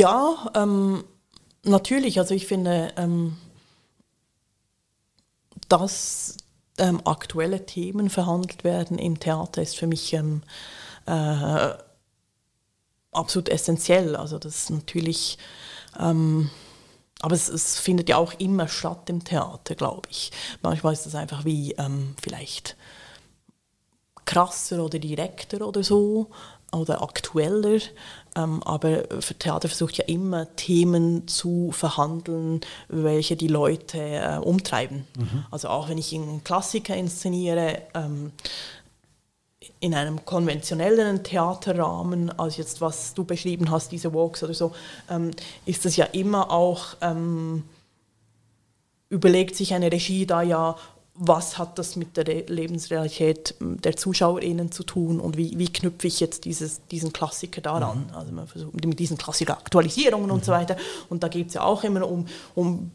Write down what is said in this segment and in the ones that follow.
Ja, ähm, natürlich. Also ich finde, ähm, dass ähm, aktuelle Themen verhandelt werden im Theater ist für mich ähm, äh, absolut essentiell. Also das ist natürlich, ähm, aber es, es, findet ja auch immer statt im Theater, glaube ich. Manchmal ist das einfach wie ähm, vielleicht krasser oder direkter oder so oder aktueller. Ähm, aber Theater versucht ja immer Themen zu verhandeln, welche die Leute äh, umtreiben. Mhm. Also auch wenn ich einen Klassiker inszeniere, ähm, in einem konventionellen Theaterrahmen, als jetzt was du beschrieben hast, diese Walks oder so, ähm, ist das ja immer auch, ähm, überlegt sich eine Regie da ja, was hat das mit der Lebensrealität der ZuschauerInnen zu tun und wie, wie knüpfe ich jetzt dieses, diesen Klassiker daran? Mhm. Also man versucht mit diesen Klassiker-Aktualisierungen mhm. und so weiter. Und da geht es ja auch immer um, um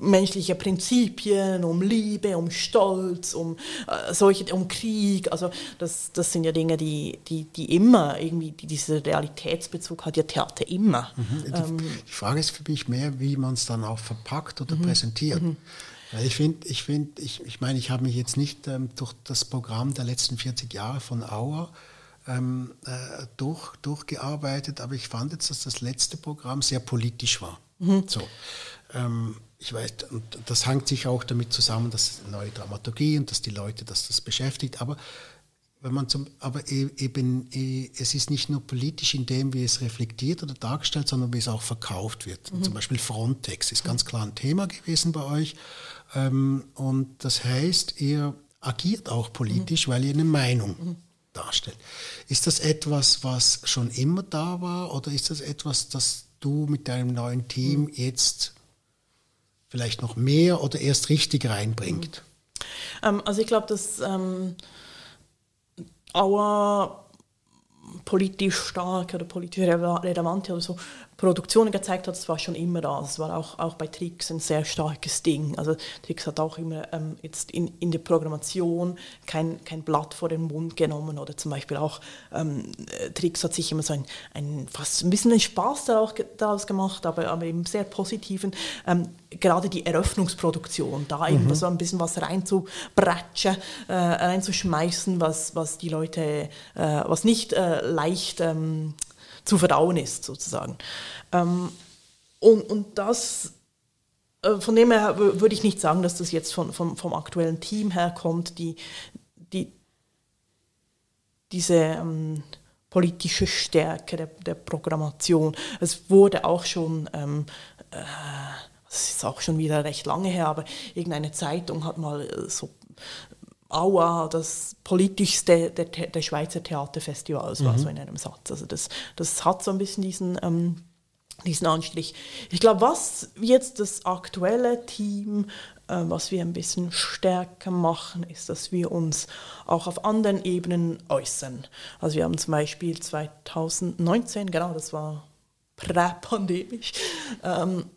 menschliche Prinzipien, um Liebe, um Stolz, um äh, solche, um Krieg. Also das, das sind ja Dinge, die, die, die immer irgendwie, die, dieser Realitätsbezug hat ja Theater immer. Mhm. Die, ähm, die, Frage ist für mich mehr, wie man es dann auch verpackt oder mhm. präsentiert. Mhm. Ich finde, ich finde, ich, ich meine, ich habe mich jetzt nicht ähm, durch das Programm der letzten 40 Jahre von Auer ähm, äh, durch, durchgearbeitet, aber ich fand jetzt, dass das letzte Programm sehr politisch war. Mhm. So. Ähm, ich weiß, und das hängt sich auch damit zusammen, dass neue Dramaturgie und dass die Leute, dass das beschäftigt, aber wenn man zum, aber e, eben, e, es ist nicht nur politisch in dem, wie es reflektiert oder dargestellt, sondern wie es auch verkauft wird. Mhm. Zum Beispiel Frontex ist ganz klar ein Thema gewesen bei euch. Ähm, und das heißt, ihr agiert auch politisch, mhm. weil ihr eine Meinung mhm. darstellt. Ist das etwas, was schon immer da war oder ist das etwas, das du mit deinem neuen Team mhm. jetzt vielleicht noch mehr oder erst richtig reinbringt? Ähm, also ich glaube, dass ähm, Auer politisch stark oder politisch relevante oder so Produktionen gezeigt hat, das war schon immer da. Das war auch, auch bei Trix ein sehr starkes Ding. Also Trix hat auch immer ähm, jetzt in, in der Programmation kein, kein Blatt vor den Mund genommen oder zum Beispiel auch ähm, Trix hat sich immer so ein, ein fast ein bisschen einen Spaß daraus gemacht, aber, aber eben sehr positiven. Ähm, gerade die Eröffnungsproduktion, da eben mhm. so ein bisschen was reinzubratschen, äh, reinzuschmeißen, was, was die Leute, äh, was nicht äh, leicht ähm, zu verdauen ist, sozusagen. Ähm, und, und das, äh, von dem her würde ich nicht sagen, dass das jetzt von, vom, vom aktuellen Team herkommt, die, die, diese ähm, politische Stärke der, der, Programmation. Es wurde auch schon, ähm, äh, das ist auch schon wieder recht lange her, aber irgendeine Zeitung hat mal äh, so Aua, das politischste der, der Schweizer Theaterfestivals, mhm. war so in einem Satz. Also das, das hat so ein bisschen diesen, ähm, diesen Anstrich. Ich glaube, was jetzt das aktuelle Team, äh, was wir ein bisschen stärker machen, ist, dass wir uns auch auf anderen Ebenen äußern. Also wir haben zum Beispiel 2019, genau, das war präpandemisch, ähm,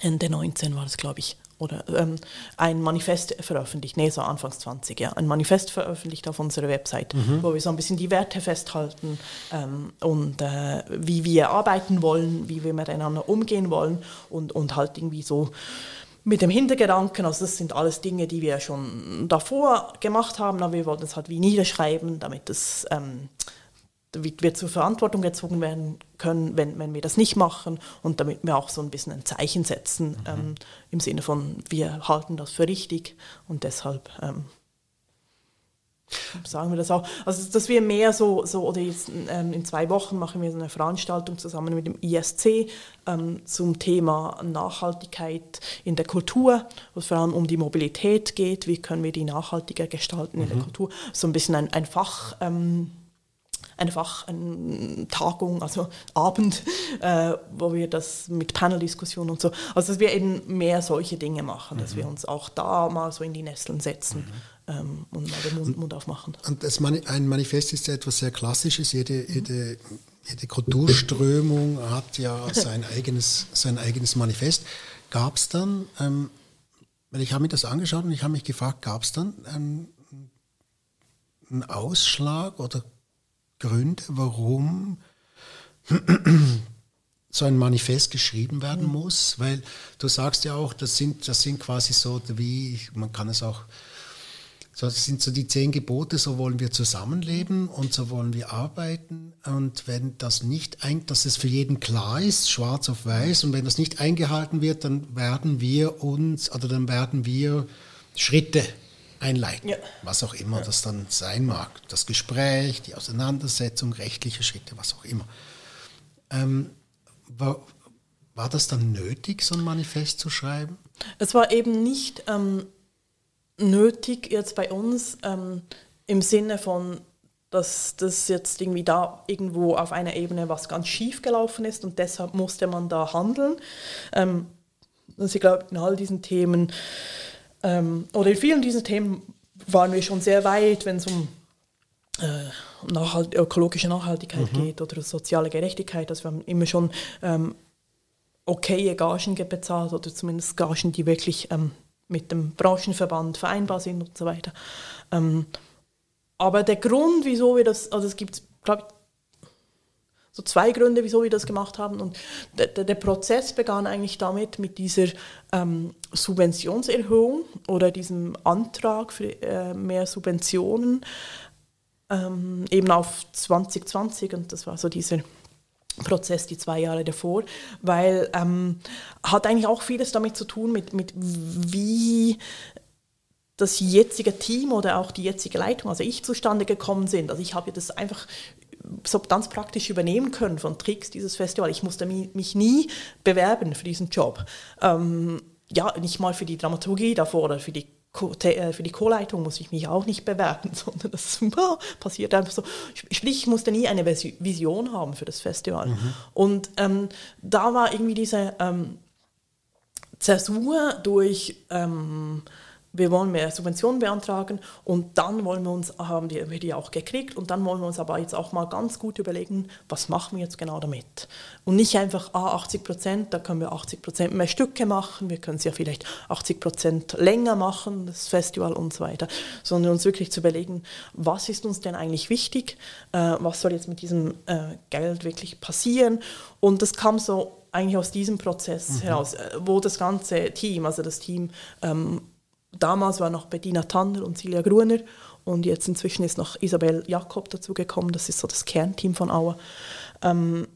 Ende 19 war das, glaube ich, oder ähm, ein Manifest veröffentlicht, nee, so Anfangs 20, ja, ein Manifest veröffentlicht auf unserer Website, mhm. wo wir so ein bisschen die Werte festhalten ähm, und äh, wie wir arbeiten wollen, wie wir miteinander umgehen wollen und, und halt irgendwie so mit dem Hintergedanken, also das sind alles Dinge, die wir schon davor gemacht haben, aber wir wollten es halt wie niederschreiben, damit es ähm, wir zur Verantwortung gezogen werden können, wenn, wenn wir das nicht machen und damit wir auch so ein bisschen ein Zeichen setzen mhm. ähm, im Sinne von, wir halten das für richtig und deshalb ähm, sagen wir das auch. Also dass wir mehr so, so oder jetzt ähm, in zwei Wochen machen wir so eine Veranstaltung zusammen mit dem ISC ähm, zum Thema Nachhaltigkeit in der Kultur, wo es vor allem um die Mobilität geht, wie können wir die nachhaltiger gestalten mhm. in der mhm. Kultur. So ein bisschen ein, ein Fach. Ähm, einfach eine Tagung, also Abend, äh, wo wir das mit Paneldiskussionen und so, also dass wir eben mehr solche Dinge machen, mhm. dass wir uns auch da mal so in die Nesseln setzen. Mhm. Ähm, und mal den Mund, Mund aufmachen. Und das Mani ein Manifest ist ja etwas sehr Klassisches. Jede, mhm. jede, jede Kulturströmung hat ja sein eigenes, sein eigenes Manifest. Gab es dann, ähm, weil ich habe mir das angeschaut und ich habe mich gefragt, gab es dann einen, einen Ausschlag oder Gründe, warum so ein Manifest geschrieben werden mhm. muss, weil du sagst ja auch, das sind, das sind quasi so wie, man kann es auch, das sind so die zehn Gebote, so wollen wir zusammenleben und so wollen wir arbeiten. Und wenn das nicht, ein, dass es für jeden klar ist, schwarz auf weiß, und wenn das nicht eingehalten wird, dann werden wir uns, oder dann werden wir Schritte einleiten, ja. was auch immer ja. das dann sein mag. Das Gespräch, die Auseinandersetzung, rechtliche Schritte, was auch immer. Ähm, war, war das dann nötig, so ein Manifest zu schreiben? Es war eben nicht ähm, nötig jetzt bei uns ähm, im Sinne von, dass das jetzt irgendwie da irgendwo auf einer Ebene was ganz schief gelaufen ist und deshalb musste man da handeln. Ähm, also ich glaube, in all diesen Themen ähm, oder in vielen dieser Themen waren wir schon sehr weit, wenn es um äh, Nachhalt ökologische Nachhaltigkeit mhm. geht oder soziale Gerechtigkeit. Also wir haben immer schon ähm, okaye Gagen bezahlt oder zumindest Gagen, die wirklich ähm, mit dem Branchenverband vereinbar sind und so weiter. Ähm, aber der Grund, wieso wir das, also es gibt, glaube ich, so zwei Gründe, wieso wir das gemacht haben. Und der, der Prozess begann eigentlich damit, mit dieser ähm, Subventionserhöhung oder diesem Antrag für äh, mehr Subventionen ähm, eben auf 2020. Und das war so dieser Prozess die zwei Jahre davor, weil ähm, hat eigentlich auch vieles damit zu tun, mit, mit wie das jetzige Team oder auch die jetzige Leitung, also ich zustande gekommen sind. Also ich habe das einfach so ganz praktisch übernehmen können von Tricks dieses Festival. Ich musste mich nie bewerben für diesen Job. Ähm, ja, nicht mal für die Dramaturgie davor oder für die äh, für die Co-Leitung muss ich mich auch nicht bewerben, sondern das passiert einfach so. Sprich, ich musste nie eine Vision haben für das Festival. Mhm. Und ähm, da war irgendwie diese ähm, Zäsur durch ähm, wir wollen mehr Subventionen beantragen und dann wollen wir uns, haben wir die auch gekriegt und dann wollen wir uns aber jetzt auch mal ganz gut überlegen, was machen wir jetzt genau damit. Und nicht einfach, ah, 80 Prozent, da können wir 80 Prozent mehr Stücke machen, wir können es ja vielleicht 80 Prozent länger machen, das Festival und so weiter, sondern uns wirklich zu überlegen, was ist uns denn eigentlich wichtig, äh, was soll jetzt mit diesem äh, Geld wirklich passieren und das kam so eigentlich aus diesem Prozess mhm. heraus, äh, wo das ganze Team, also das Team ähm, damals war noch Bettina Tanner und Silja Gruner und jetzt inzwischen ist noch Isabel Jakob dazugekommen, das ist so das Kernteam von Auer, ähm,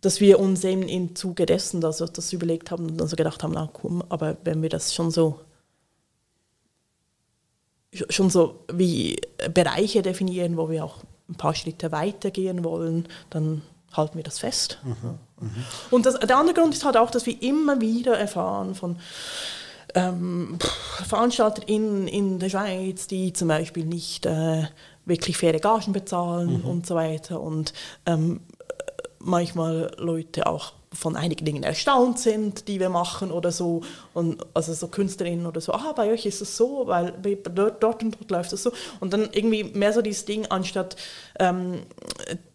dass wir uns eben im Zuge dessen also das überlegt haben und also gedacht haben, na komm, aber wenn wir das schon so schon so wie Bereiche definieren, wo wir auch ein paar Schritte weitergehen wollen, dann halten wir das fest. Mhm, mh. Und das, der andere Grund ist halt auch, dass wir immer wieder erfahren von ähm, VeranstalterInnen in der Schweiz, die zum Beispiel nicht äh, wirklich faire Gagen bezahlen mhm. und so weiter und ähm, manchmal Leute auch von einigen Dingen erstaunt sind, die wir machen oder so. Und also so Künstlerinnen oder so, ah, bei euch ist es so, weil dort, dort und dort läuft es so. Und dann irgendwie mehr so dieses Ding, anstatt ähm,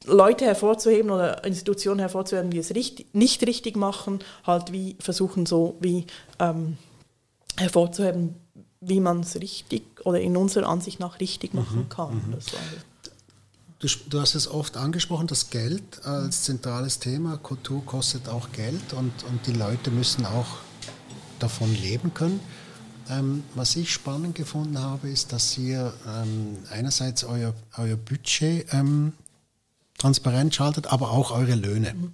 Leute hervorzuheben oder Institutionen hervorzuheben, die es richtig, nicht richtig machen, halt wie versuchen so wie ähm, hervorzuheben, wie man es richtig oder in unserer Ansicht nach richtig mhm, machen kann. Mhm. Du, du, hast es oft angesprochen, das Geld als zentrales Thema. Kultur kostet auch Geld und, und die Leute müssen auch davon leben können. Ähm, was ich spannend gefunden habe, ist, dass ihr ähm, einerseits euer, euer Budget ähm, transparent schaltet, aber auch eure Löhne. Mhm.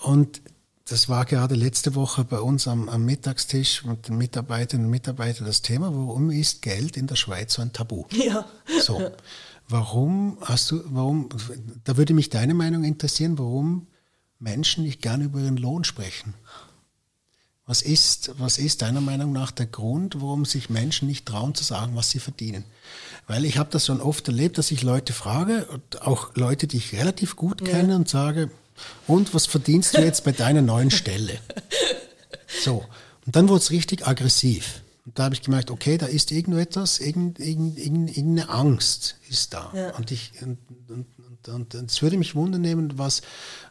Und das war gerade letzte Woche bei uns am, am, Mittagstisch mit den Mitarbeiterinnen und Mitarbeitern das Thema, warum ist Geld in der Schweiz so ein Tabu? Ja. So. Warum hast du, warum, da würde mich deine Meinung interessieren, warum Menschen nicht gerne über ihren Lohn sprechen. Was ist, was ist deiner Meinung nach der Grund, warum sich Menschen nicht trauen zu sagen, was sie verdienen? Weil ich habe das schon oft erlebt, dass ich Leute frage, auch Leute, die ich relativ gut kenne, ja. und sage, und was verdienst du jetzt bei deiner neuen Stelle? So, und dann wurde es richtig aggressiv. Und da habe ich gemerkt, okay, da ist irgendetwas, irgend, irgend, irgendeine Angst ist da. Ja. Und, ich, und, und, und es würde mich wundern was,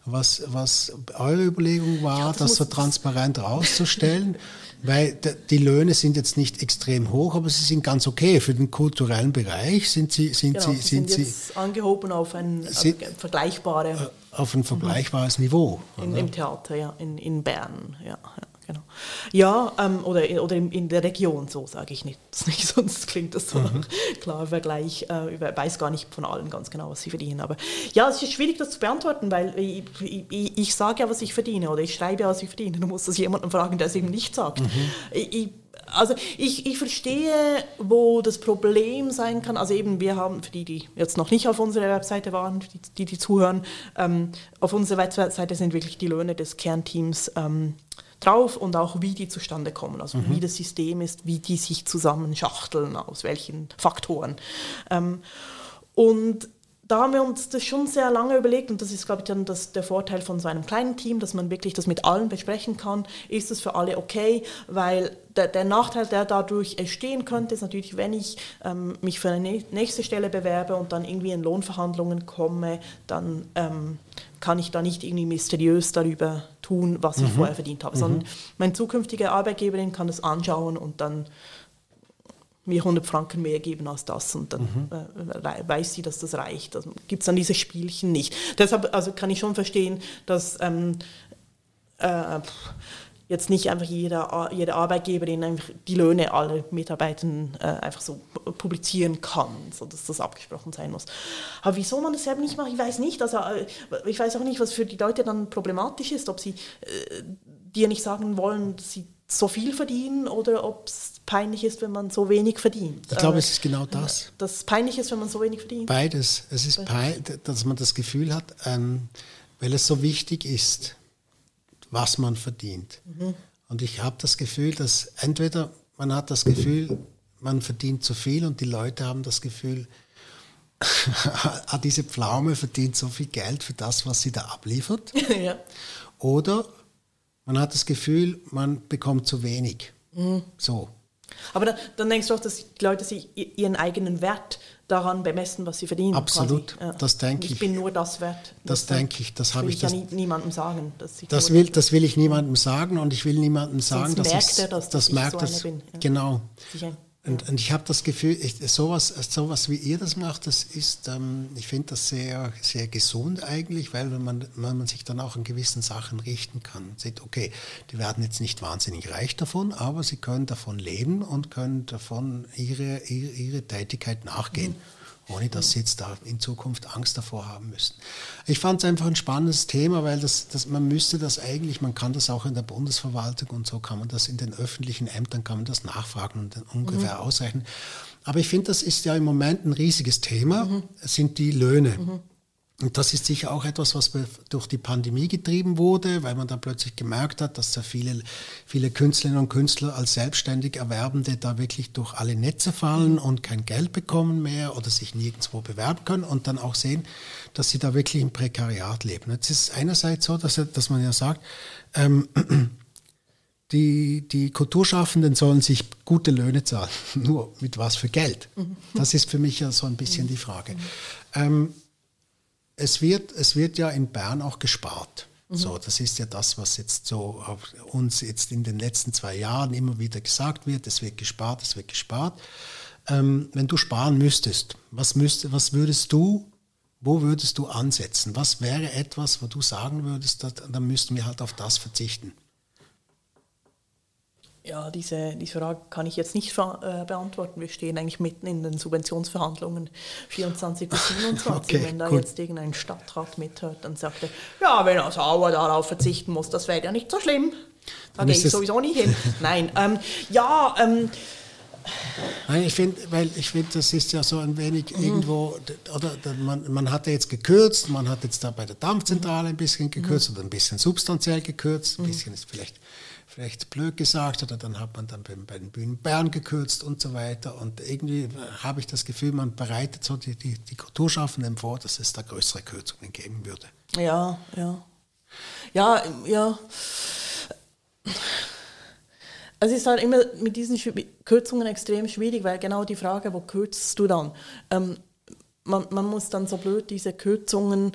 was, was eure Überlegung war, ja, das, das so transparent rauszustellen. Weil die Löhne sind jetzt nicht extrem hoch, aber sie sind ganz okay. Für den kulturellen Bereich sind sie sind genau, sie sind, sind jetzt angehoben auf ein, sind, auf vergleichbare äh, auf ein vergleichbares mhm. Niveau. In, Im Theater, ja, in, in Bern, ja. ja genau. Ja, ähm, oder, oder in, in, der Region, so sage ich nicht, nicht, sonst klingt das so mhm. klar Vergleich. Äh, ich weiß gar nicht von allen ganz genau, was sie verdienen. Aber ja, es ist schwierig, das zu beantworten, weil ich, ich, ich sage ja, was ich verdiene oder ich schreibe ja, was ich verdiene. Du musst das jemanden fragen, der es eben nicht sagt. Mhm. Ich, also ich, ich verstehe, wo das Problem sein kann. Also eben, wir haben, für die, die jetzt noch nicht auf unserer Webseite waren, die, die, die zuhören, ähm, auf unserer Webseite sind wirklich die Löhne des Kernteams ähm, drauf und auch wie die zustande kommen, also mhm. wie das System ist, wie die sich zusammenschachteln, aus welchen Faktoren. Ähm, und da haben wir uns das schon sehr lange überlegt und das ist, glaube ich, dann das, der Vorteil von so einem kleinen Team, dass man wirklich das mit allen besprechen kann. Ist es für alle okay? Weil der, der Nachteil, der dadurch entstehen könnte, ist natürlich, wenn ich ähm, mich für eine nächste Stelle bewerbe und dann irgendwie in Lohnverhandlungen komme, dann ähm, kann ich da nicht irgendwie mysteriös darüber tun, was ich mhm. vorher verdient habe, mhm. sondern mein zukünftiger Arbeitgeberin kann das anschauen und dann mir 100 Franken mehr geben als das und dann mhm. äh, weiß sie, dass das reicht. Also gibt es dann diese Spielchen nicht. Deshalb also kann ich schon verstehen, dass ähm, äh, jetzt nicht einfach jeder, jede Arbeitgeberin einfach die Löhne aller Mitarbeitern äh, einfach so publizieren kann, sodass das abgesprochen sein muss. Aber wieso man das selber nicht macht, ich weiß nicht. Also, äh, ich weiß auch nicht, was für die Leute dann problematisch ist, ob sie äh, dir nicht sagen wollen, dass sie so viel verdienen oder ob es peinlich ist, wenn man so wenig verdient. Ich glaube, es ist genau das. Dass es peinlich ist, wenn man so wenig verdient. Beides. Es ist peinlich, dass man das Gefühl hat, ähm, weil es so wichtig ist, was man verdient. Mhm. Und ich habe das Gefühl, dass entweder man hat das Gefühl, man verdient zu viel und die Leute haben das Gefühl, ah, diese Pflaume verdient so viel Geld für das, was sie da abliefert. ja. Oder man hat das Gefühl, man bekommt zu wenig. Mhm. So. Aber dann, dann, denkst du auch, dass die Leute sich ihren eigenen Wert daran bemessen, was sie verdienen. Absolut, ja. das denke ich. Ich bin nur das wert. Das, das denke ich, das habe ich. Das will ich ja niemandem sagen. das, will, das will ich niemandem sagen und ich will niemandem sagen, Sonst dass merkt er, dass, das dass merkt ich so bin. Ja. Genau. Und, und ich habe das Gefühl, ich, sowas, sowas wie ihr das macht, das ist, ähm, ich finde das sehr, sehr gesund eigentlich, weil man, weil man sich dann auch an gewissen Sachen richten kann. Und sieht, okay, die werden jetzt nicht wahnsinnig reich davon, aber sie können davon leben und können davon ihre, ihre, ihre Tätigkeit nachgehen. Mhm ohne dass sie jetzt da in Zukunft Angst davor haben müssen. Ich fand es einfach ein spannendes Thema, weil das, das, man müsste das eigentlich, man kann das auch in der Bundesverwaltung und so kann man das in den öffentlichen Ämtern, kann man das nachfragen und dann ungefähr mhm. ausrechnen. Aber ich finde, das ist ja im Moment ein riesiges Thema, mhm. sind die Löhne. Mhm. Und das ist sicher auch etwas, was durch die Pandemie getrieben wurde, weil man dann plötzlich gemerkt hat, dass da viele, viele Künstlerinnen und Künstler als selbstständig Erwerbende da wirklich durch alle Netze fallen und kein Geld bekommen mehr oder sich nirgendwo bewerben können und dann auch sehen, dass sie da wirklich im Prekariat leben. Jetzt ist es einerseits so, dass, dass man ja sagt, ähm, die, die Kulturschaffenden sollen sich gute Löhne zahlen. Nur mit was für Geld? Mhm. Das ist für mich ja so ein bisschen die Frage. Ähm, es wird, es wird ja in Bern auch gespart. So, das ist ja das, was jetzt so uns jetzt in den letzten zwei Jahren immer wieder gesagt wird. Es wird gespart, es wird gespart. Ähm, wenn du sparen müsstest, was, müsst, was würdest du, wo würdest du ansetzen? Was wäre etwas, wo du sagen würdest, dann müssten wir halt auf das verzichten? Ja, diese, diese Frage kann ich jetzt nicht äh, beantworten. Wir stehen eigentlich mitten in den Subventionsverhandlungen 24 bis 27. Okay, wenn da gut. jetzt irgendein Stadtrat mithört, dann sagt er, ja, wenn er sauer darauf verzichten muss, das wäre ja nicht so schlimm. Da gehe ich sowieso nicht hin. Nein, ähm, ja, ähm, Nein, ich finde, weil ich finde, das ist ja so ein wenig mhm. irgendwo, oder man, man hat ja jetzt gekürzt, man hat jetzt da bei der Dampfzentrale ein bisschen gekürzt mhm. oder ein bisschen substanziell gekürzt, ein mhm. bisschen ist vielleicht vielleicht blöd gesagt oder dann hat man dann bei, den Bühnen Bern gekürzt und so weiter. Und irgendwie habe ich das Gefühl, man bereitet so die, die, die Kulturschaffenden vor, dass es da größere Kürzungen geben würde. Ja, ja. Ja, ja. Es ist halt immer mit diesen Kürzungen extrem schwierig, weil genau die Frage, wo kürzt du dann? Ähm, man, man muss dann so blöd diese Kürzungen,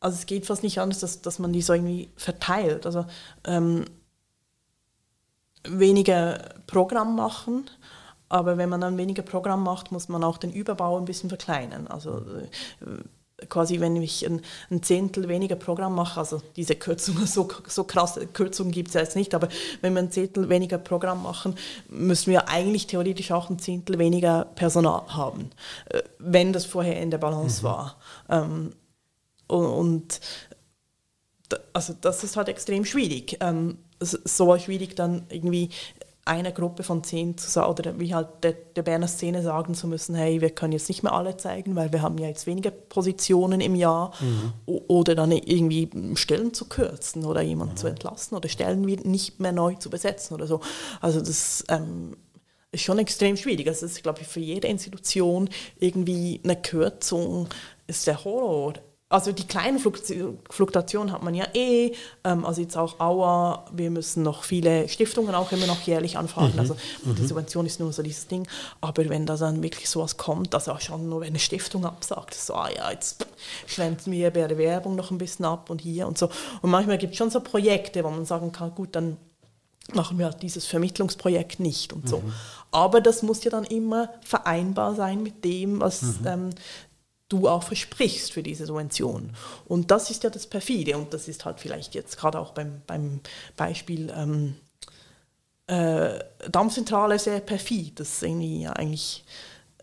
also es geht fast nicht anders, dass, dass man die so irgendwie verteilt. Also ähm, weniger Programm machen, aber wenn man dann weniger Programm macht, muss man auch den Überbau ein bisschen verkleinern. Also äh, quasi, wenn ich ein, ein, Zehntel weniger Programm mache, also diese Kürzungen, so, so krasse Kürzungen gibt es ja jetzt nicht, aber wenn wir ein Zehntel weniger Programm machen, müssen wir eigentlich theoretisch auch ein Zehntel weniger Personal haben, äh, wenn das vorher in der Balance mhm. war. Ähm, und also das ist halt extrem schwierig. Ähm, so schwierig dann irgendwie einer Gruppe von zehn zu sagen, oder wie halt der, der Berner Szene sagen zu müssen, hey, wir können jetzt nicht mehr alle zeigen, weil wir haben ja jetzt weniger Positionen im Jahr mhm. oder dann irgendwie Stellen zu kürzen oder jemanden mhm. zu entlassen oder Stellen nicht mehr neu zu besetzen oder so. Also das ähm, ist schon extrem schwierig. Also das ist, glaube ich, für jede Institution irgendwie eine Kürzung ist der Horror also die kleinen Fluktuationen hat man ja eh, ähm, also jetzt auch Aua, wir müssen noch viele Stiftungen auch immer noch jährlich anfragen, mhm. also die mhm. Subvention ist nur so dieses Ding, aber wenn da dann wirklich sowas kommt, also auch schon nur wenn eine Stiftung absagt, so, ah ja, jetzt schwemmen wir bei der Werbung noch ein bisschen ab und hier und so und manchmal gibt es schon so Projekte, wo man sagen kann, gut, dann machen wir halt dieses Vermittlungsprojekt nicht und so. Mhm. Aber das muss ja dann immer vereinbar sein mit dem, was mhm. ähm, du auch versprichst für diese Subvention. Und das ist ja das Perfide und das ist halt vielleicht jetzt gerade auch beim, beim Beispiel ähm, äh, Dammzentrale sehr perfid, dass irgendwie ja eigentlich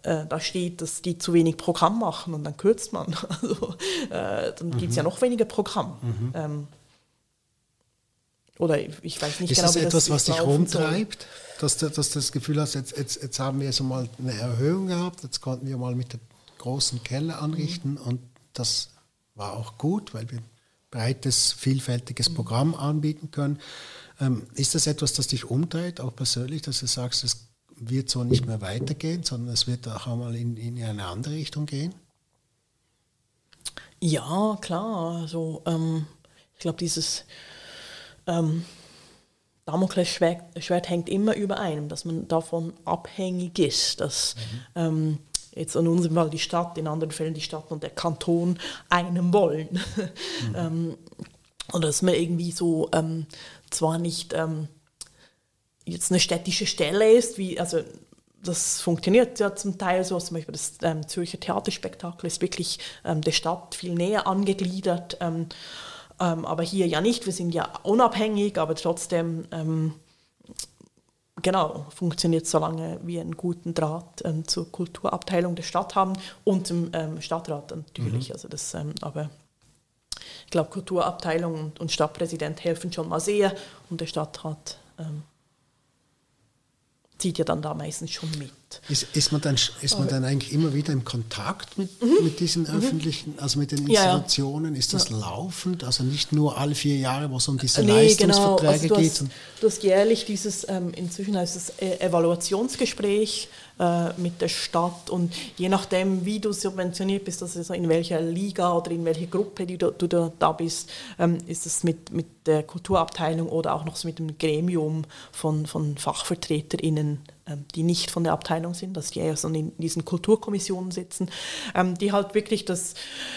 äh, da steht, dass die zu wenig Programm machen und dann kürzt man. Also äh, dann mhm. gibt es ja noch weniger Programm. Mhm. Ähm, oder ich weiß nicht ist genau, das etwas, was dich rumtreibt? Dass du, dass du das Gefühl hast, jetzt, jetzt, jetzt haben wir so mal eine Erhöhung gehabt, jetzt konnten wir mal mit der großen Keller anrichten mhm. und das war auch gut, weil wir breites, vielfältiges mhm. Programm anbieten können. Ähm, ist das etwas, das dich umdreht, auch persönlich, dass du sagst, es wird so nicht mehr weitergehen, sondern es wird auch einmal in, in eine andere Richtung gehen? Ja, klar. Also ähm, ich glaube, dieses ähm, Damoklesschwert hängt immer über einem, dass man davon abhängig ist, dass mhm. ähm, jetzt in unserem Fall die Stadt, in anderen Fällen die Stadt und der Kanton einem wollen. Mhm. ähm, und dass man irgendwie so ähm, zwar nicht ähm, jetzt eine städtische Stelle ist, wie, also das funktioniert ja zum Teil so, zum Beispiel das ähm, Zürcher Theaterspektakel ist wirklich ähm, der Stadt viel näher angegliedert, ähm, ähm, aber hier ja nicht, wir sind ja unabhängig, aber trotzdem genau, funktioniert so lange wir einen guten Draht ähm, zur Kulturabteilung der Stadt haben und zum ähm, Stadtrat natürlich. Mhm. Also das, ähm, aber ich glaube, Kulturabteilung und, und, Stadtpräsident helfen schon mal sehr und der Stadtrat ähm, zieht ja dann da meistens schon mit. Ist, ist, man, dann, ist man dann eigentlich immer wieder im Kontakt mit, mhm. mit diesen mhm. öffentlichen, also mit den Institutionen? Ja, ja. Ist das ja. laufend? Also nicht nur alle vier Jahre, wo es um diese nee, Leistungsverträge genau. also du geht? Hast, du hast jährlich dieses, ähm, inzwischen heißt es äh, Evaluationsgespräch äh, mit der Stadt. Und je nachdem, wie du subventioniert bist, also in welcher Liga oder in welcher Gruppe du, du, du da bist, ähm, ist es mit, mit der Kulturabteilung oder auch noch so mit dem Gremium von, von FachvertreterInnen die nicht von der Abteilung sind, dass die eher so in diesen Kulturkommissionen sitzen, ähm, die halt wirklich das,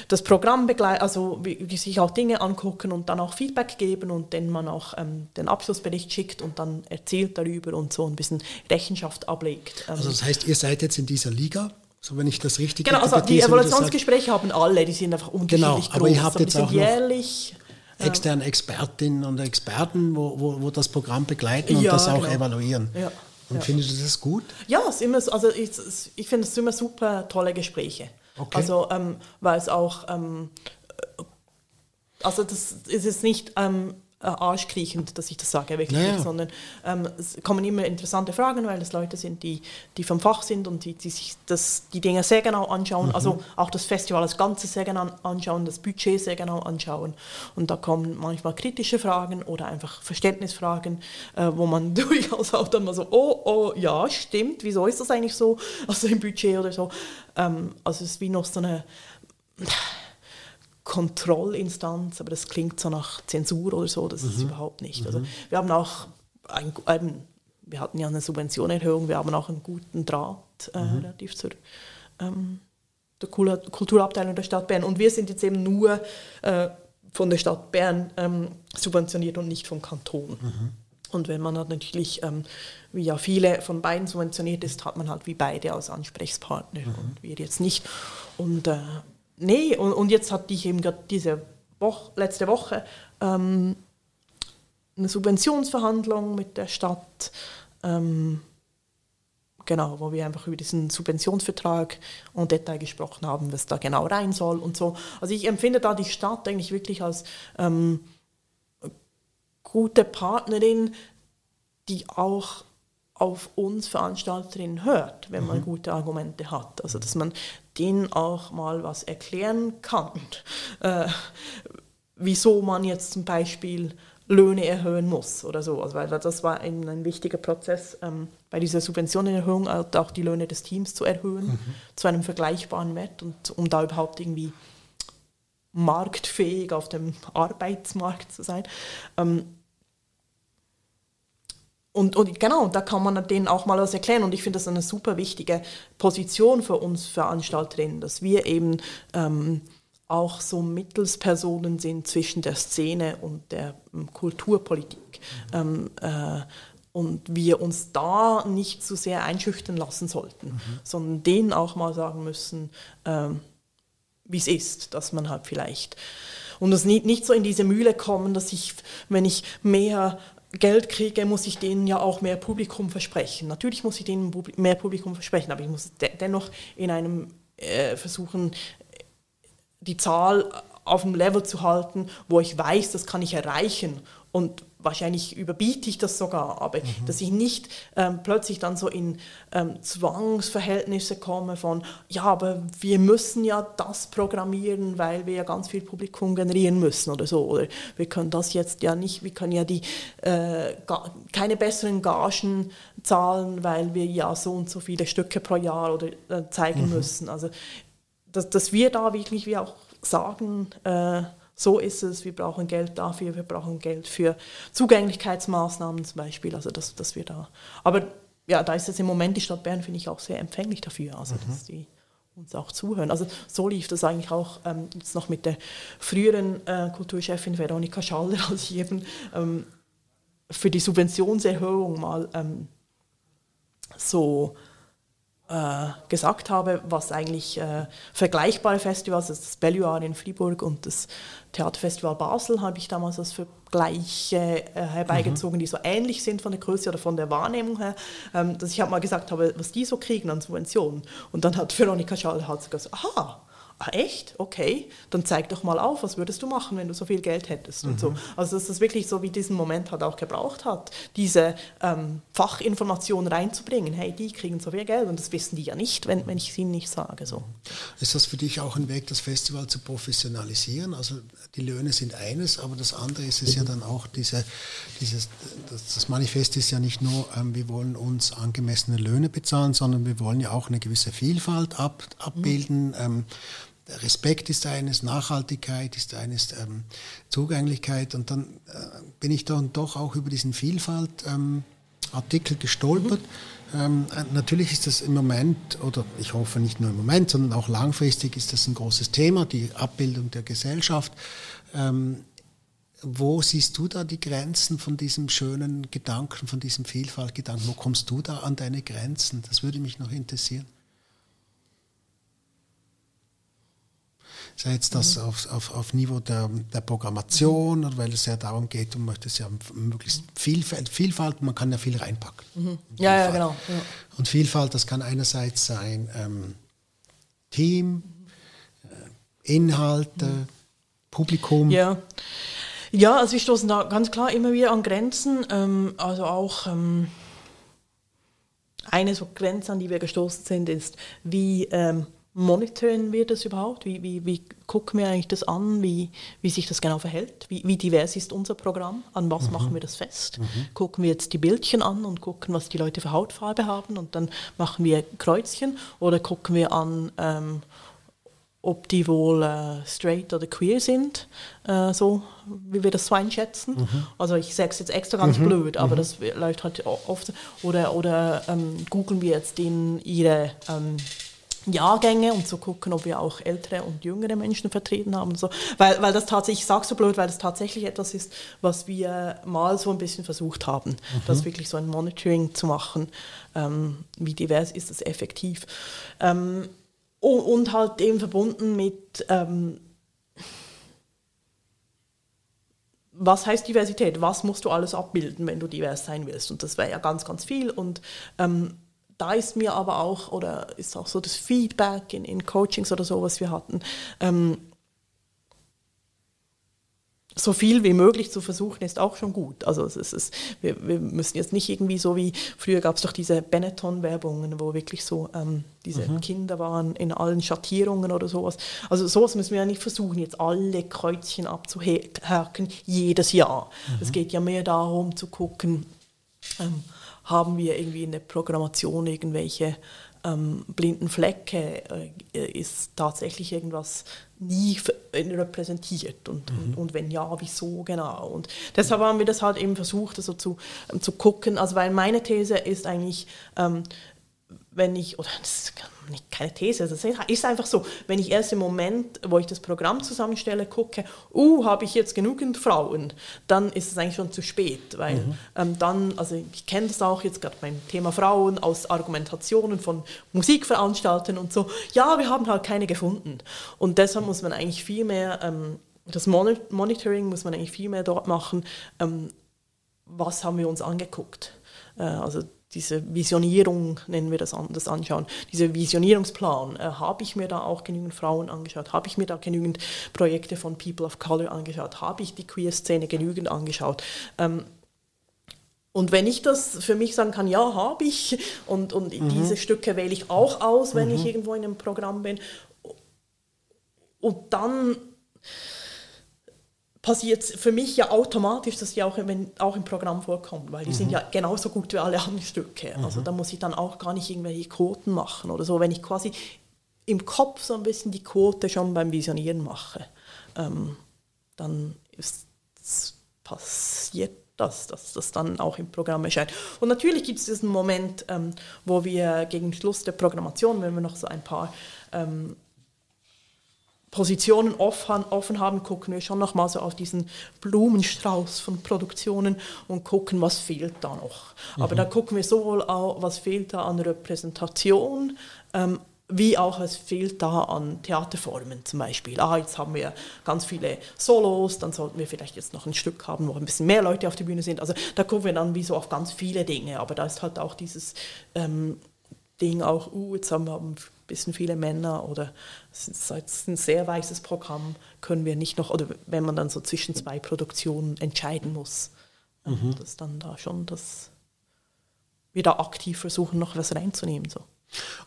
das Programm begleiten, also die sich auch Dinge angucken und dann auch Feedback geben und denen man auch ähm, den Abschlussbericht schickt und dann erzählt darüber und so ein bisschen Rechenschaft ablegt. Also das heißt, ihr seid jetzt in dieser Liga? So, wenn ich das richtig Genau, also die Evaluationsgespräche haben alle, die sind einfach unterschiedlich genau, aber groß. Ihr habt jetzt auch jährlich externe Expertinnen und Experten, wo, wo, wo das Programm begleiten und ja, das auch genau. evaluieren. Ja. Und ja. findest du das gut? Ja, es immer, also ich, ich finde es immer super tolle Gespräche. Okay. Also, ähm, weil es auch, ähm, äh, also das ist jetzt nicht ähm, äh, arschkriechend, dass ich das sage, wirklich, naja. sondern ähm, es kommen immer interessante Fragen, weil das Leute sind, die, die vom Fach sind und die, die sich das, die Dinge sehr genau anschauen, mhm. also auch das Festival als Ganzes sehr genau anschauen, das Budget sehr genau anschauen. Und da kommen manchmal kritische Fragen oder einfach Verständnisfragen, äh, wo man durchaus auch dann mal so, oh, oh, ja, stimmt, wieso ist das eigentlich so, also im Budget oder so. Ähm, also es ist wie noch so eine Kontrollinstanz, aber das klingt so nach Zensur oder so, das mhm. ist es überhaupt nicht. Also mhm. wir haben auch, ein, ein, wir hatten ja eine Subventionerhöhung, wir haben auch einen guten Draht äh, mhm. relativ zur, ähm, der Kulturabteilung der Stadt Bern. Und wir sind jetzt eben nur äh, von der Stadt Bern ähm, subventioniert und nicht vom Kanton. Mhm. Und wenn man halt natürlich, ähm, wie ja viele von beiden subventioniert ist, hat man halt wie beide als Ansprechpartner mhm. und wir jetzt nicht. Und äh, nee, und, und, jetzt hatte ich eben gerade diese Woche, letzte Woche ähm, eine Subventionsverhandlung mit der Stadt. Ähm, Genau, wo wir einfach über diesen Subventionsvertrag und Detail gesprochen haben, was da genau rein soll und so. Also ich empfinde da die Stadt eigentlich wirklich als ähm, gute Partnerin, die auch auf uns Veranstalterinnen hört, wenn man mhm. gute Argumente hat. Also dass man denen auch mal was erklären kann, äh, wieso man jetzt zum Beispiel Löhne erhöhen muss oder so. Also, weil das war ein, ein wichtiger Prozess, ähm, bei dieser Subventionenerhöhung auch die Löhne des Teams zu erhöhen, mhm. zu einem vergleichbaren Wert und um da überhaupt irgendwie marktfähig auf dem Arbeitsmarkt zu sein. Ähm, und, und, genau, da kann man denen auch mal was erklären. Und ich finde das eine super wichtige Position für uns Veranstalterinnen, dass wir eben ähm, auch so Mittelspersonen sind zwischen der Szene und der ähm, Kulturpolitik. Mhm. Ähm, äh, und wir uns da nicht zu sehr einschüchtern lassen sollten, mhm. sondern denen auch mal sagen müssen, ähm, wie es ist, dass man halt vielleicht und es nicht, nicht so in diese Mühle kommen, dass ich, wenn ich mehr Geld kriege, muss ich denen ja auch mehr Publikum versprechen. Natürlich muss ich denen mehr Publikum versprechen, aber ich muss dennoch in einem äh, versuchen, die Zahl auf dem Level zu halten, wo ich weiß, das kann ich erreichen. Und wahrscheinlich überbiete ich das sogar, aber mhm. dass ich nicht ähm, plötzlich dann so in ähm, Zwangsverhältnisse komme von, ja, aber wir müssen ja das programmieren, weil wir ja ganz viel Publikum generieren müssen oder so. Oder wir können das jetzt ja nicht, wir können ja die äh, keine besseren Gagen zahlen, weil wir ja so und so viele Stücke pro Jahr oder äh, zeigen mhm. müssen. Also dass, dass wir da wirklich wie auch sagen, äh, so ist es, wir brauchen Geld dafür, wir brauchen Geld für Zugänglichkeitsmaßnahmen zum Beispiel, also dass, dass wir da, aber ja, da ist es im Moment die Stadt Bern, finde ich, auch sehr empfänglich dafür, also mhm. dass die uns auch zuhören. Also so lief das eigentlich auch ähm, jetzt noch mit der früheren äh, Kulturchefin Veronika Schaller, als ich eben ähm, für die Subventionserhöhung mal ähm, so gesagt habe, was eigentlich äh, vergleichbare Festivals, also das Belluar in Fribourg und das Theaterfestival Basel, habe ich damals als Vergleich äh, herbeigezogen, mhm. die so ähnlich sind von der Größe oder von der Wahrnehmung her, ähm, dass ich halt mal gesagt habe, was die so kriegen an Subventionen. Und dann hat Veronika Schall halt gesagt, aha, ah, echt? Okay, dann zeig doch mal auf, was würdest du machen, wenn du so viel Geld hättest mhm. und so. Also dass das wirklich so wie diesen Moment halt auch gebraucht hat, diese ähm, Fachinformation reinzubringen. Hey, die kriegen so viel Geld und das wissen die ja nicht, wenn, wenn ich es ihnen nicht sage. So. Ist das für dich auch ein Weg, das Festival zu professionalisieren? Also die Löhne sind eines, aber das andere ist es ja dann auch diese, dieses, das, das Manifest ist ja nicht nur, ähm, wir wollen uns angemessene Löhne bezahlen, sondern wir wollen ja auch eine gewisse Vielfalt ab, abbilden. Mhm. Ähm, Respekt ist eines, Nachhaltigkeit ist eines, ähm, Zugänglichkeit. Und dann äh, bin ich dann doch auch über diesen Vielfalt-Artikel ähm, gestolpert. Ähm, äh, natürlich ist das im Moment, oder ich hoffe nicht nur im Moment, sondern auch langfristig ist das ein großes Thema, die Abbildung der Gesellschaft. Ähm, wo siehst du da die Grenzen von diesem schönen Gedanken, von diesem Vielfaltgedanken? Wo kommst du da an deine Grenzen? Das würde mich noch interessieren. Sei jetzt das mhm. auf, auf, auf Niveau der, der Programmation oder weil es ja darum geht, du möchtest ja möglichst Vielfalt, Vielfalt man kann ja viel reinpacken. Mhm. Ja, ja, genau. Ja. Und Vielfalt, das kann einerseits sein ähm, Team, äh, Inhalte, mhm. Publikum. Ja. ja, also wir stoßen da ganz klar immer wieder an Grenzen, ähm, also auch... Ähm, eine so Grenze, an die wir gestoßen sind, ist, wie ähm, monitoren wir das überhaupt? Wie, wie, wie gucken wir eigentlich das an, wie, wie sich das genau verhält? Wie, wie divers ist unser Programm? An was mhm. machen wir das fest? Mhm. Gucken wir jetzt die Bildchen an und gucken, was die Leute für Hautfarbe haben und dann machen wir Kreuzchen oder gucken wir an, ähm, ob die wohl äh, straight oder queer sind, äh, so wie wir das so einschätzen. Mhm. Also ich sage es jetzt extra ganz mhm. blöd, aber mhm. das läuft halt oft. Oder, oder ähm, googeln wir jetzt in ihre... Ähm, Jahrgänge, um zu gucken, ob wir auch ältere und jüngere Menschen vertreten haben. So. Weil, weil das tatsächlich, ich sage so blöd, weil das tatsächlich etwas ist, was wir mal so ein bisschen versucht haben, mhm. das wirklich so ein Monitoring zu machen. Ähm, wie divers ist das effektiv? Ähm, und, und, halt eben verbunden mit, ähm, was heißt Diversität? Was musst du alles abbilden, wenn du divers sein willst? Und das wäre ja ganz, ganz viel. Und ähm, da ist mir aber auch, oder ist auch so das Feedback in, in Coachings oder so, was wir hatten, ähm, so viel wie möglich zu versuchen, ist auch schon gut. Also es ist, wir, wir müssen jetzt nicht irgendwie so wie, früher gab es doch diese Benetton-Werbungen, wo wirklich so ähm, diese mhm. Kinder waren in allen Schattierungen oder sowas. Also sowas müssen wir ja nicht versuchen, jetzt alle Kreuzchen abzuhaken, jedes Jahr. Mhm. Es geht ja mehr darum zu gucken, ähm, haben wir irgendwie in der Programmation irgendwelche ähm, blinden Flecke, äh, ist tatsächlich irgendwas nie repräsentiert und, mhm. und, und, wenn ja, wieso genau. Und deshalb haben wir das halt eben versucht, also zu, ähm, zu gucken, also weil meine These ist eigentlich, ähm, wenn ich, oder das ist keine These, das ist einfach so, wenn ich erst im Moment, wo ich das Programm zusammenstelle, gucke, uh, habe ich jetzt genügend Frauen, dann ist es eigentlich schon zu spät, weil mhm. ähm, dann, also ich kenne das auch jetzt gerade beim Thema Frauen aus Argumentationen von Musikveranstaltern und so, ja, wir haben halt keine gefunden. Und deshalb muss man eigentlich viel mehr, ähm, das Monitoring muss man eigentlich viel mehr dort machen, ähm, was haben wir uns angeguckt. Äh, also diese Visionierung, nennen wir das, an, das anschauen, dieser Visionierungsplan, äh, habe ich mir da auch genügend Frauen angeschaut, habe ich mir da genügend Projekte von People of Color angeschaut, habe ich die Queer-Szene genügend angeschaut. Ähm, und wenn ich das für mich sagen kann, ja, habe ich, und, und mhm. diese Stücke wähle ich auch aus, wenn mhm. ich irgendwo in einem Programm bin, und dann passiert für mich ja automatisch, dass die auch, wenn, auch im Programm vorkommen, weil die mhm. sind ja genauso gut wie alle anderen Stücke. Mhm. Also da muss ich dann auch gar nicht irgendwelche Quoten machen oder so. Wenn ich quasi im Kopf so ein bisschen die Quote schon beim Visionieren mache, ähm, dann ist, passiert das, dass das dann auch im Programm erscheint. Und natürlich gibt es diesen Moment, ähm, wo wir gegen Schluss der Programmation, wenn wir noch so ein paar ähm, Positionen offen, offen haben, gucken wir schon nochmal so auf diesen Blumenstrauß von Produktionen und gucken, was fehlt da noch. Mhm. Aber da gucken wir sowohl auch, was fehlt da an Repräsentation, ähm, wie auch was fehlt da an Theaterformen zum Beispiel. Ah, jetzt haben wir ganz viele Solos, dann sollten wir vielleicht jetzt noch ein Stück haben, wo ein bisschen mehr Leute auf der Bühne sind. Also da gucken wir dann wie so auf ganz viele Dinge, aber da ist halt auch dieses ähm, Ding auch, uh, jetzt haben wir bisschen viele Männer oder es ist ein sehr weißes Programm, können wir nicht noch, oder wenn man dann so zwischen zwei Produktionen entscheiden muss, mhm. dass dann da schon das wieder aktiv versuchen, noch was reinzunehmen. So.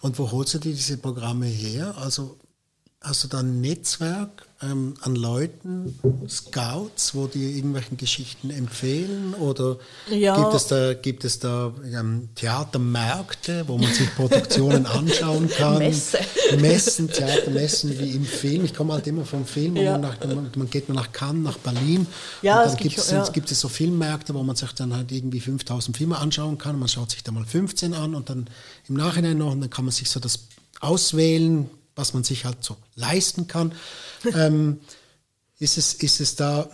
Und wo holst du dir diese Programme her? Also hast du da ein Netzwerk ähm, an Leuten, Scouts, wo dir irgendwelche Geschichten empfehlen? Oder ja. gibt es da, gibt es da ähm, Theatermärkte, wo man sich Produktionen anschauen kann? Messe. Messen, Theatermessen wie im Film. Ich komme halt immer vom Film, ja. man, nach, man, geht nach Cannes, nach Berlin. Ja, und dann gibt es, ja. gibt es so Filmmärkte, wo man sich dann halt irgendwie 5000 Filme anschauen kann. Man schaut sich da mal 15 an und dann im Nachhinein noch, und dann kann man sich so das auswählen, was man sich halt so leisten kann. ähm, ist, es, ist es da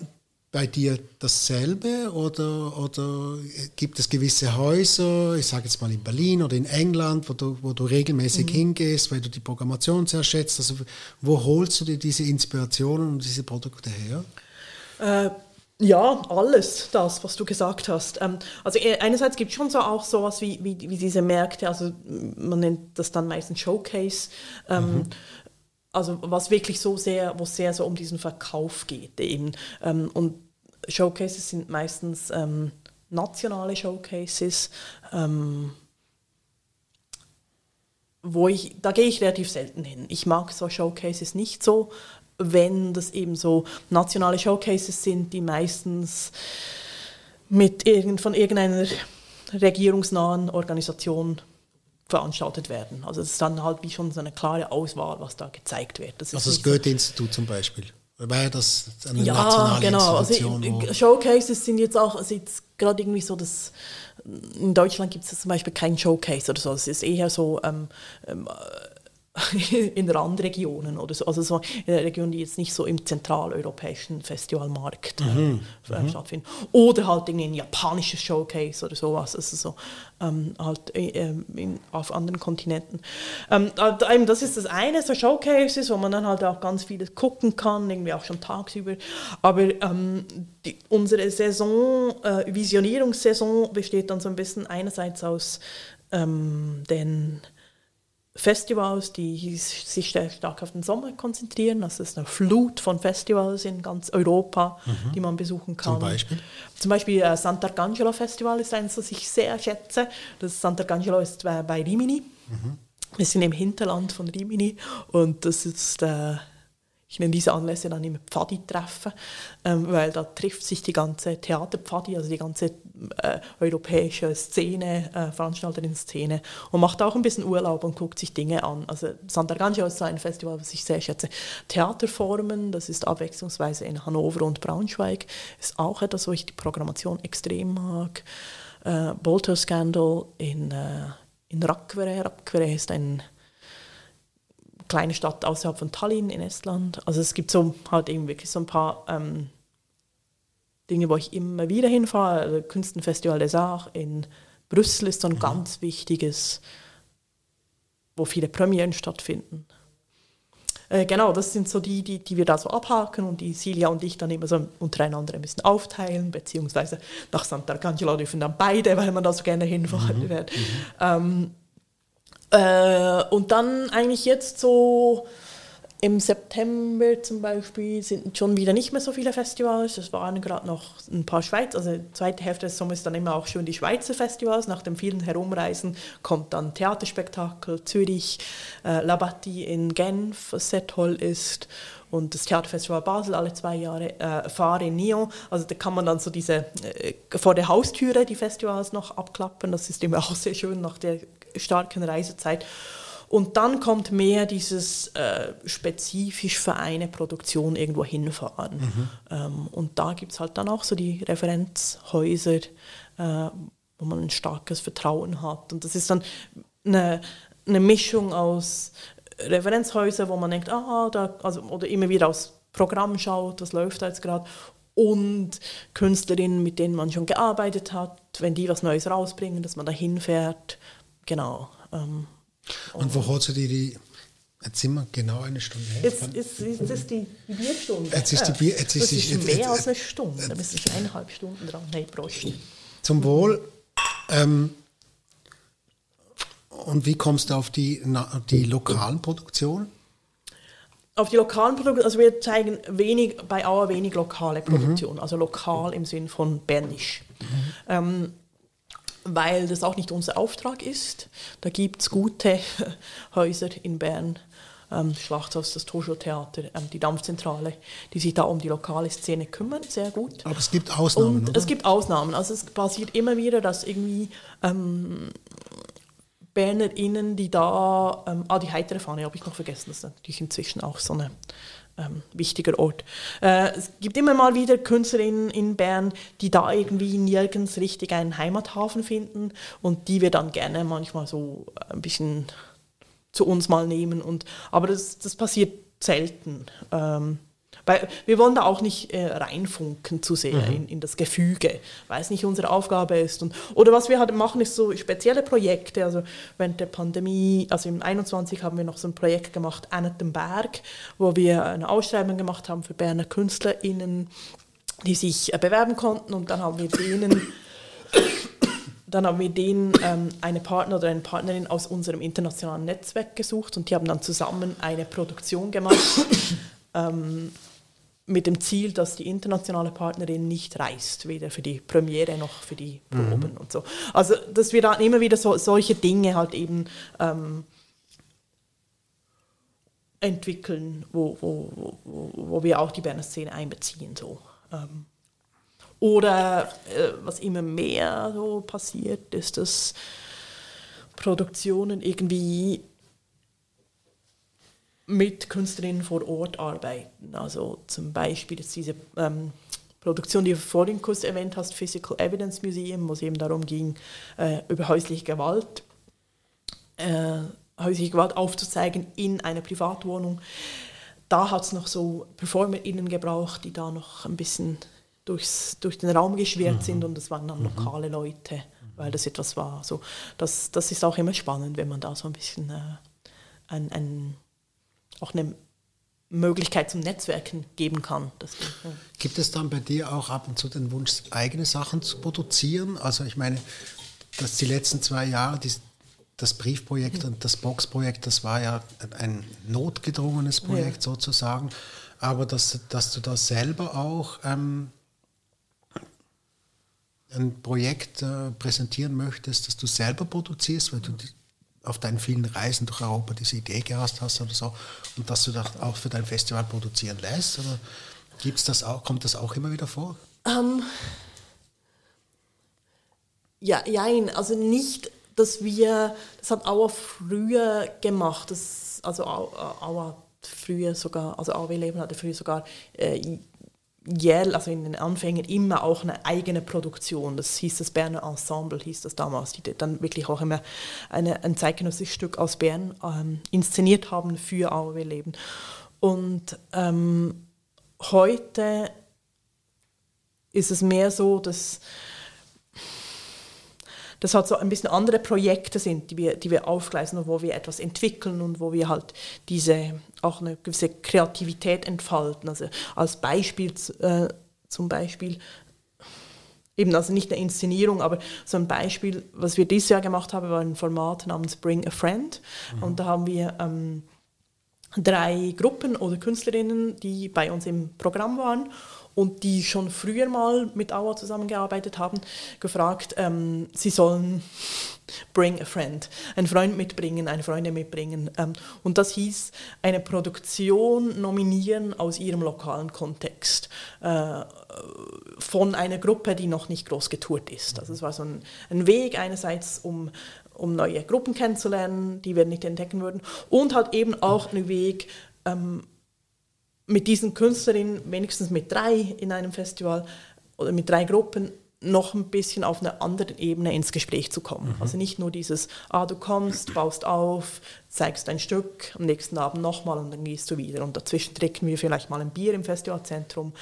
bei dir dasselbe oder, oder gibt es gewisse Häuser, ich sage jetzt mal in Berlin oder in England, wo du, wo du regelmäßig mhm. hingehst, weil du die Programmation sehr schätzt? Also wo holst du dir diese Inspirationen und diese Produkte her? Äh, ja, alles das, was du gesagt hast. Ähm, also äh, einerseits gibt es schon so auch sowas wie, wie, wie diese Märkte, also man nennt das dann meistens Showcase. Ähm, mhm. Also was wirklich so sehr, wo es sehr so um diesen Verkauf geht eben. Ähm, und Showcases sind meistens nationale Showcases. Wo ich, da gehe ich relativ selten hin. Ich mag so Showcases nicht so, wenn das eben so nationale Showcases sind, die meistens mit irgend, von irgendeiner regierungsnahen Organisation veranstaltet werden. Also es ist dann halt wie schon so eine klare Auswahl, was da gezeigt wird. Das also das Goethe-Institut zum Beispiel. War das eine ja, nationale genau. Also Showcases sind jetzt auch, also jetzt gerade irgendwie so, dass in Deutschland gibt es zum Beispiel keinen Showcase oder so. Es ist eher so, ähm, ähm, in Randregionen oder so, also so in Regionen, die jetzt nicht so im zentraleuropäischen Festivalmarkt äh, mhm. mhm. stattfinden. Oder halt irgendwie ein japanisches Showcase oder sowas, also so ähm, halt äh, ähm, in, auf anderen Kontinenten. Ähm, das ist das eine, so Showcases, wo man dann halt auch ganz vieles gucken kann, irgendwie auch schon tagsüber. Aber ähm, die, unsere Saison, äh, Visionierungssaison besteht dann so ein bisschen einerseits aus ähm, den Festivals, die sich sehr stark auf den Sommer konzentrieren. Also es ist eine Flut von Festivals in ganz Europa, mhm. die man besuchen kann. Zum Beispiel? Zum Beispiel äh, Sant'Arcangelo Festival ist eines, das ich sehr schätze. Das Sant'Arcangelo ist äh, bei Rimini. Mhm. Wir sind im Hinterland von Rimini und das ist... Äh, ich nenne diese Anlässe dann immer Pfadi-Treffen, ähm, weil da trifft sich die ganze Theaterpfadi, also die ganze äh, europäische Szene, äh, Veranstalterinnen-Szene und macht auch ein bisschen Urlaub und guckt sich Dinge an. Also Sant'Arcangelo ist ein Festival, was ich sehr schätze. Theaterformen, das ist abwechslungsweise in Hannover und Braunschweig, ist auch etwas, wo ich die Programmation extrem mag. Äh, Bolter Scandal in, äh, in Rakvere. Rakvere ist ein kleine Stadt außerhalb von Tallinn in Estland. Also es gibt so halt eben wirklich so ein paar ähm, Dinge, wo ich immer wieder hinfahre. Also Künstenfestival des Arts in Brüssel ist so ein mhm. ganz wichtiges, wo viele Premieren stattfinden. Äh, genau, das sind so die, die, die wir da so abhaken und die Silja und ich dann immer so untereinander ein bisschen aufteilen, beziehungsweise nach Sant'Arcangelo dürfen dann beide, weil man da so gerne hinfahren mhm. wird. Mhm. Ähm, äh, und dann eigentlich jetzt so im September zum Beispiel sind schon wieder nicht mehr so viele Festivals. Es waren gerade noch ein paar Schweiz, also die zweite Hälfte des Sommers dann immer auch schon die Schweizer Festivals. Nach dem vielen Herumreisen kommt dann Theaterspektakel Zürich, äh, Labatti in Genf, was sehr toll ist. Und das Theaterfestival Basel alle zwei Jahre, äh, Fahre in Nyon. Also da kann man dann so diese äh, vor der Haustüre die Festivals noch abklappen. Das ist immer auch sehr schön nach der starken Reisezeit. Und dann kommt mehr dieses äh, spezifisch für eine Produktion irgendwo hinfahren. Mhm. Ähm, und da gibt es halt dann auch so die Referenzhäuser, äh, wo man ein starkes Vertrauen hat. Und das ist dann eine, eine Mischung aus Referenzhäusern, wo man denkt, ah, da, also, oder immer wieder aus Programm schaut, was läuft da jetzt gerade, und Künstlerinnen, mit denen man schon gearbeitet hat, wenn die was Neues rausbringen, dass man da hinfährt Genau. Ähm, und wo hat sie die, die Jetzt sind wir genau eine Stunde her. Jetzt ist, ist, das die, Bierstunde. Jetzt ist die Bier, jetzt ist, ist jetzt, mehr jetzt, als eine Stunde. Da müsste ich eineinhalb Stunden dran. Hey, Prost. Zum Wohl. Ähm, und wie kommst du auf die, na, die lokalen Produktionen? Auf die lokalen Produktionen, also wir zeigen wenig, bei Auer wenig lokale Produktionen, mhm. also lokal im Sinn von bernisch. Mhm. Ähm, weil das auch nicht unser Auftrag ist. Da gibt es gute Häuser in Bern, ähm, Schlachthaus, das Toscho-Theater, ähm, die Dampfzentrale, die sich da um die lokale Szene kümmern, sehr gut. Aber es gibt Ausnahmen, Und oder? Es gibt Ausnahmen. Also es passiert immer wieder, dass irgendwie ähm, BernerInnen, die da, ähm, ah, die heitere Fahne habe ich noch vergessen, das ist natürlich inzwischen auch so eine ähm, wichtiger Ort. Äh, es gibt immer mal wieder Künstlerinnen in Bern, die da irgendwie nirgends richtig einen Heimathafen finden und die wir dann gerne manchmal so ein bisschen zu uns mal nehmen. Und, aber das, das passiert selten. Ähm, weil wir wollen da auch nicht äh, reinfunken zu sehr mhm. in, in, das Gefüge, weil es nicht unsere Aufgabe ist. Und, oder was wir halt machen, ist so spezielle Projekte. Also während der Pandemie, also im 21 haben wir noch so ein Projekt gemacht, Berg, wo wir eine Ausschreibung gemacht haben für Berner KünstlerInnen, die sich äh, bewerben konnten und dann haben wir denen dann haben wir denen ähm, eine Partner oder eine Partnerin aus unserem internationalen Netzwerk gesucht und die haben dann zusammen eine Produktion gemacht. ähm, mit dem Ziel, dass die internationale Partnerin nicht reist, weder für die Premiere noch für die Proben mhm. und so. Also, dass wir dann immer wieder so, solche Dinge halt eben ähm, entwickeln, wo, wo, wo, wo, wir auch die Berner Szene einbeziehen. So. Ähm, oder äh, was immer mehr so passiert, ist, dass Produktionen irgendwie mit Künstlerinnen vor Ort arbeiten. Also zum Beispiel ist diese ähm, Produktion, die du vorhin kurz erwähnt hast, Physical Evidence Museum, wo es eben darum ging, äh, über häusliche Gewalt äh, häusliche Gewalt aufzuzeigen in einer Privatwohnung. Da hat es noch so PerformerInnen gebraucht, die da noch ein bisschen durchs, durch den Raum geschwirrt mhm. sind und das waren dann mhm. lokale Leute, weil das etwas war. So, das, das ist auch immer spannend, wenn man da so ein bisschen äh, ein, ein, auch eine Möglichkeit zum Netzwerken geben kann. Das, ja. Gibt es dann bei dir auch ab und zu den Wunsch, eigene Sachen zu produzieren? Also ich meine, dass die letzten zwei Jahre, die, das Briefprojekt mhm. und das Boxprojekt, das war ja ein notgedrungenes Projekt ja. sozusagen, aber dass, dass du da selber auch ähm, ein Projekt äh, präsentieren möchtest, das du selber produzierst, weil du die, auf deinen vielen Reisen durch Europa diese Idee gehabt hast oder so und dass du das auch für dein Festival produzieren lässt? Oder gibt's das auch, kommt das auch immer wieder vor? Um, ähm, ja, nein, also nicht, dass wir, das hat Auer früher gemacht, das, also Auer früher sogar, also AW Leben hatte früher sogar äh, jährlich, also in den Anfängen immer auch eine eigene Produktion. Das hieß das Berner Ensemble, hieß das damals, die dann wirklich auch immer eine, ein zeitgenössisches Stück aus Bern ähm, inszeniert haben für AOW Leben. Und ähm, heute ist es mehr so, dass das halt so ein bisschen andere Projekte sind, die wir, die wir aufgleisen und wo wir etwas entwickeln und wo wir halt diese auch eine gewisse Kreativität entfalten. Also als Beispiel äh, zum Beispiel eben also nicht eine Inszenierung, aber so ein Beispiel, was wir dieses Jahr gemacht haben, war ein Format namens Bring a Friend mhm. und da haben wir ähm, drei Gruppen oder Künstlerinnen, die bei uns im Programm waren und die schon früher mal mit Aua zusammengearbeitet haben, gefragt, ähm, sie sollen bring a friend, einen Freund mitbringen, eine Freundin mitbringen. Ähm, und das hieß, eine Produktion nominieren aus ihrem lokalen Kontext äh, von einer Gruppe, die noch nicht groß getourt ist. Also es war so ein, ein Weg einerseits, um um neue Gruppen kennenzulernen, die wir nicht entdecken würden, und halt eben auch ein Weg, ähm, mit diesen Künstlerinnen, wenigstens mit drei in einem Festival oder mit drei Gruppen, noch ein bisschen auf einer anderen Ebene ins Gespräch zu kommen. Mhm. Also nicht nur dieses, ah, du kommst, baust auf, zeigst ein Stück, am nächsten Abend nochmal und dann gehst du wieder. Und dazwischen trinken wir vielleicht mal ein Bier im Festivalzentrum,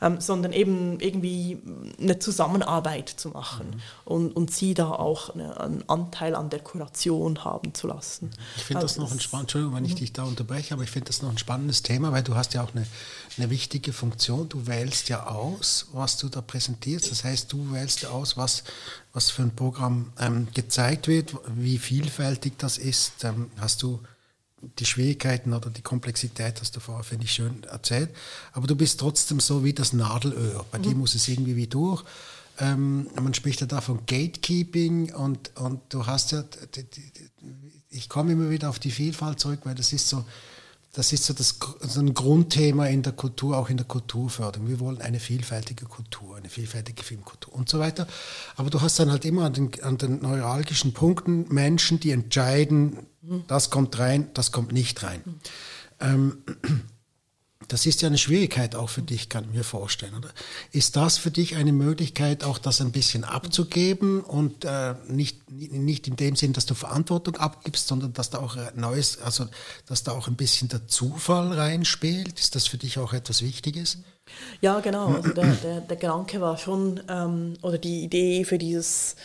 ähm, sondern eben irgendwie eine Zusammenarbeit zu machen mhm. und, und sie da auch eine, einen Anteil an der Kuration haben zu lassen. Ich finde also das noch ein spannendes, Entschuldigung, wenn ich mhm. dich da unterbreche, aber ich finde das noch ein spannendes Thema, weil du hast ja auch eine, eine wichtige Funktion. Du wählst ja aus, was du da präsentierst. Das heißt, du wählst aus, was was für ein Programm ähm, gezeigt wird, wie vielfältig das ist. Ähm, hast du die Schwierigkeiten oder die Komplexität hast du vorher, finde ich, schön erzählt. Aber du bist trotzdem so wie das Nadelöhr. Bei mhm. dir muss es irgendwie wie durch. Ähm, man spricht ja da von Gatekeeping und, und du hast ja, ich komme immer wieder auf die Vielfalt zurück, weil das ist so, das ist so, das, so ein Grundthema in der Kultur, auch in der Kulturförderung. Wir wollen eine vielfältige Kultur, eine vielfältige Filmkultur und so weiter. Aber du hast dann halt immer an den, an den neuralgischen Punkten Menschen, die entscheiden, mhm. das kommt rein, das kommt nicht rein. Mhm. Ähm, das ist ja eine Schwierigkeit auch für dich, kann ich mir vorstellen. Oder? Ist das für dich eine Möglichkeit, auch das ein bisschen abzugeben und äh, nicht, nicht in dem Sinn, dass du Verantwortung abgibst, sondern dass da auch Neues, also dass da auch ein bisschen der Zufall reinspielt? Ist das für dich auch etwas Wichtiges? Ja, genau. Also der, der, der Gedanke war schon, ähm, oder die Idee für dieses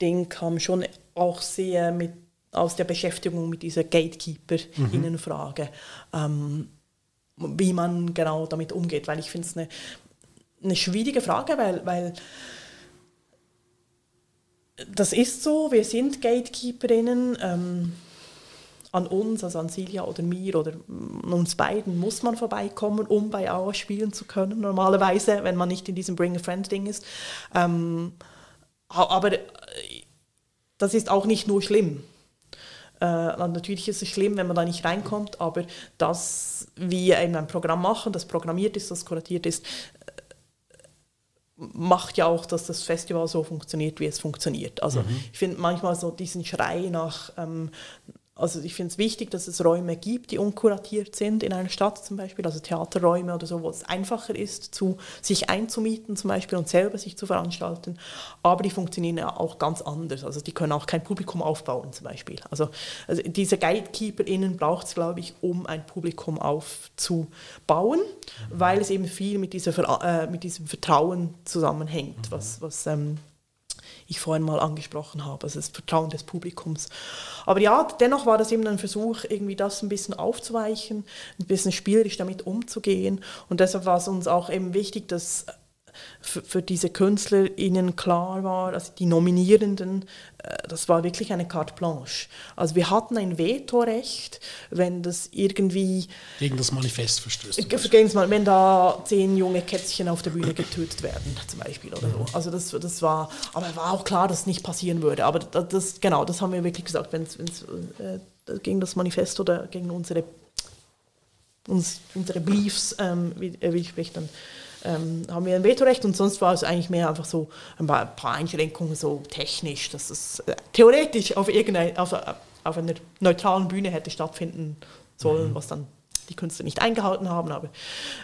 Ding kam schon auch sehr mit, aus der Beschäftigung mit dieser Gatekeeper-Innenfrage. Mhm. Ähm, wie man genau damit umgeht, weil ich finde es eine, eine schwierige Frage, weil, weil das ist so, wir sind Gatekeeperinnen. Ähm, an uns, also an Silja oder mir oder uns beiden, muss man vorbeikommen, um bei Aua spielen zu können, normalerweise, wenn man nicht in diesem Bring a Friend-Ding ist. Ähm, aber äh, das ist auch nicht nur schlimm. Äh, natürlich ist es schlimm, wenn man da nicht reinkommt, aber dass wir eben ein Programm machen, das programmiert ist, das kuratiert ist, äh, macht ja auch, dass das Festival so funktioniert, wie es funktioniert. Also mhm. ich finde manchmal so diesen Schrei nach, ähm, also ich finde es wichtig, dass es Räume gibt, die unkuratiert sind in einer Stadt zum Beispiel, also Theaterräume oder so, wo es einfacher ist, zu, sich einzumieten zum Beispiel und selber sich zu veranstalten. Aber die funktionieren ja auch ganz anders. Also die können auch kein Publikum aufbauen zum Beispiel. Also, also diese GatekeeperInnen braucht es, glaube ich, um ein Publikum aufzubauen, weil es eben viel mit, dieser, äh, mit diesem Vertrauen zusammenhängt, was, was ähm, ich vorhin mal angesprochen habe, also das Vertrauen des Publikums. Aber ja, dennoch war das eben ein Versuch, irgendwie das ein bisschen aufzuweichen, ein bisschen spielerisch damit umzugehen. Und deshalb war es uns auch eben wichtig, dass für, für diese KünstlerInnen klar war, also die Nominierenden, äh, das war wirklich eine carte blanche. Also wir hatten ein Vetorecht, wenn das irgendwie... Gegen das Manifest verstößt. Gegen das, wenn da zehn junge Kätzchen auf der Bühne getötet werden, zum Beispiel oder so. Also das, das war, aber war auch klar, dass es nicht passieren würde. Aber das, genau, das haben wir wirklich gesagt, wenn es äh, gegen das Manifest oder gegen unsere, uns, unsere Beliefs ähm, widerspricht, dann ähm, haben wir ein Vetorecht und sonst war es eigentlich mehr einfach so ein paar, ein paar Einschränkungen, so technisch, dass es äh, theoretisch auf, irgendein, auf, auf einer neutralen Bühne hätte stattfinden sollen, mhm. was dann die Künstler nicht eingehalten haben. Aber,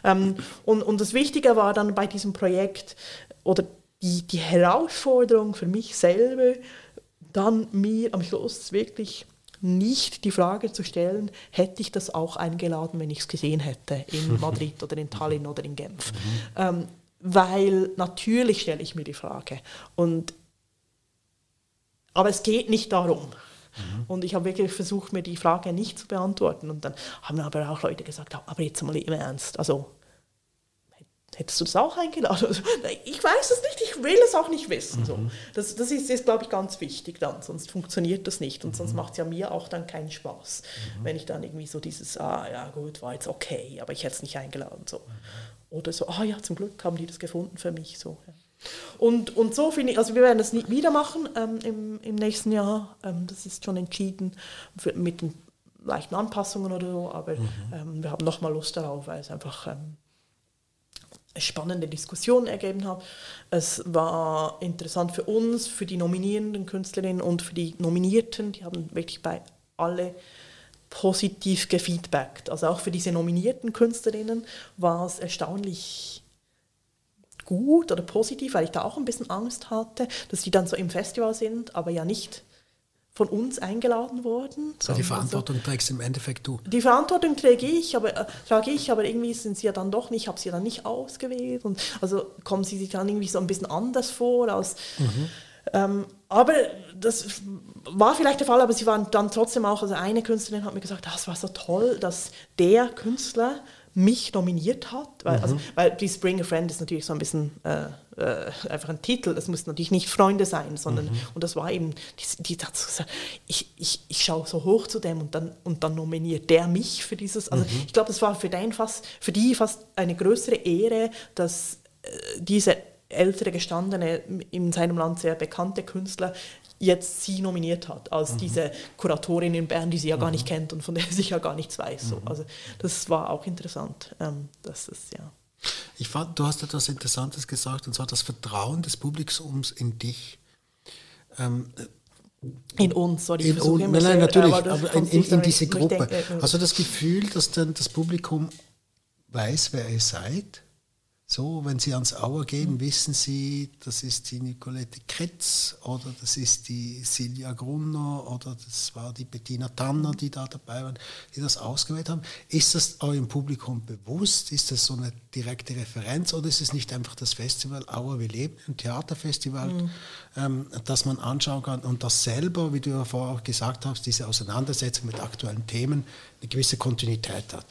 ähm, und, und das Wichtige war dann bei diesem Projekt oder die, die Herausforderung für mich selber, dann mir am Schluss wirklich nicht die Frage zu stellen, hätte ich das auch eingeladen, wenn ich es gesehen hätte in Madrid oder in Tallinn oder in Genf. Mhm. Ähm, weil natürlich stelle ich mir die Frage. Und, aber es geht nicht darum. Mhm. Und ich habe wirklich versucht, mir die Frage nicht zu beantworten. Und dann haben aber auch Leute gesagt, aber jetzt mal im Ernst, also Hättest du das auch eingeladen? Also, ich weiß es nicht, ich will es auch nicht wissen. Mhm. So. Das, das ist, ist glaube ich, ganz wichtig dann, sonst funktioniert das nicht und sonst mhm. macht es ja mir auch dann keinen Spaß, mhm. wenn ich dann irgendwie so dieses, ah ja gut, war jetzt okay, aber ich hätte es nicht eingeladen. So. Mhm. Oder so, ah ja, zum Glück haben die das gefunden für mich. So. Ja. Und, und so finde ich, also wir werden das nicht wieder machen ähm, im, im nächsten Jahr, ähm, das ist schon entschieden, für, mit den leichten Anpassungen oder so, aber mhm. ähm, wir haben nochmal Lust darauf, weil es einfach ähm, spannende Diskussion ergeben hat. Es war interessant für uns, für die nominierenden Künstlerinnen und für die Nominierten. Die haben wirklich bei alle positiv gefeedbackt. Also auch für diese nominierten Künstlerinnen war es erstaunlich gut oder positiv, weil ich da auch ein bisschen Angst hatte, dass die dann so im Festival sind, aber ja nicht von uns eingeladen worden. So, die Verantwortung so, trägst im Endeffekt du. Die Verantwortung träge ich, aber äh, trage ich, aber irgendwie sind sie ja dann doch nicht, ich habe sie dann nicht ausgewählt und also kommen sie sich dann irgendwie so ein bisschen anders vor als mhm. ähm, aber das war vielleicht der Fall, aber sie waren dann trotzdem auch, also eine Künstlerin hat mir gesagt, das war so toll, dass der Künstler mich nominiert hat, weil, also, mhm. also, weil die Bring a Friend ist natürlich so ein bisschen äh, äh, einfach ein Titel, das muss natürlich nicht Freunde sein, sondern, mhm. und das war eben, die, die hat gesagt, ich, ich, ich schaue so hoch zu dem und dann, und dann nominiert der mich für dieses, also mhm. ich glaube, das war für, den fast, für die fast eine größere Ehre, dass äh, diese ältere, gestandene, in seinem Land sehr bekannte Künstler jetzt sie nominiert hat, als mhm. diese Kuratorin in Bern, die sie ja gar nicht mhm. kennt und von der sie ja gar nichts weiß. So. Mhm. Also das war auch interessant. Ähm, das ist, ja. Ich fand, du hast etwas Interessantes gesagt, und zwar das Vertrauen des Publikums in dich. Ähm, in uns, sorry, in, un, nein, nein, natürlich, aber, aber in, in, in diese Gruppe. Denke, Hast du das Gefühl, dass dann das Publikum weiß, wer ihr seid? So, wenn Sie ans Auer gehen, wissen Sie, das ist die Nicolette Kretz oder das ist die Silvia Grunner oder das war die Bettina Tanner, die da dabei waren, die das ausgewählt haben. Ist das eurem Publikum bewusst? Ist das so eine direkte Referenz oder ist es nicht einfach das Festival Auer wir leben, ein Theaterfestival, mhm. ähm, das man anschauen kann und das selber, wie du ja vorher auch gesagt hast, diese Auseinandersetzung mit aktuellen Themen eine gewisse Kontinuität hat?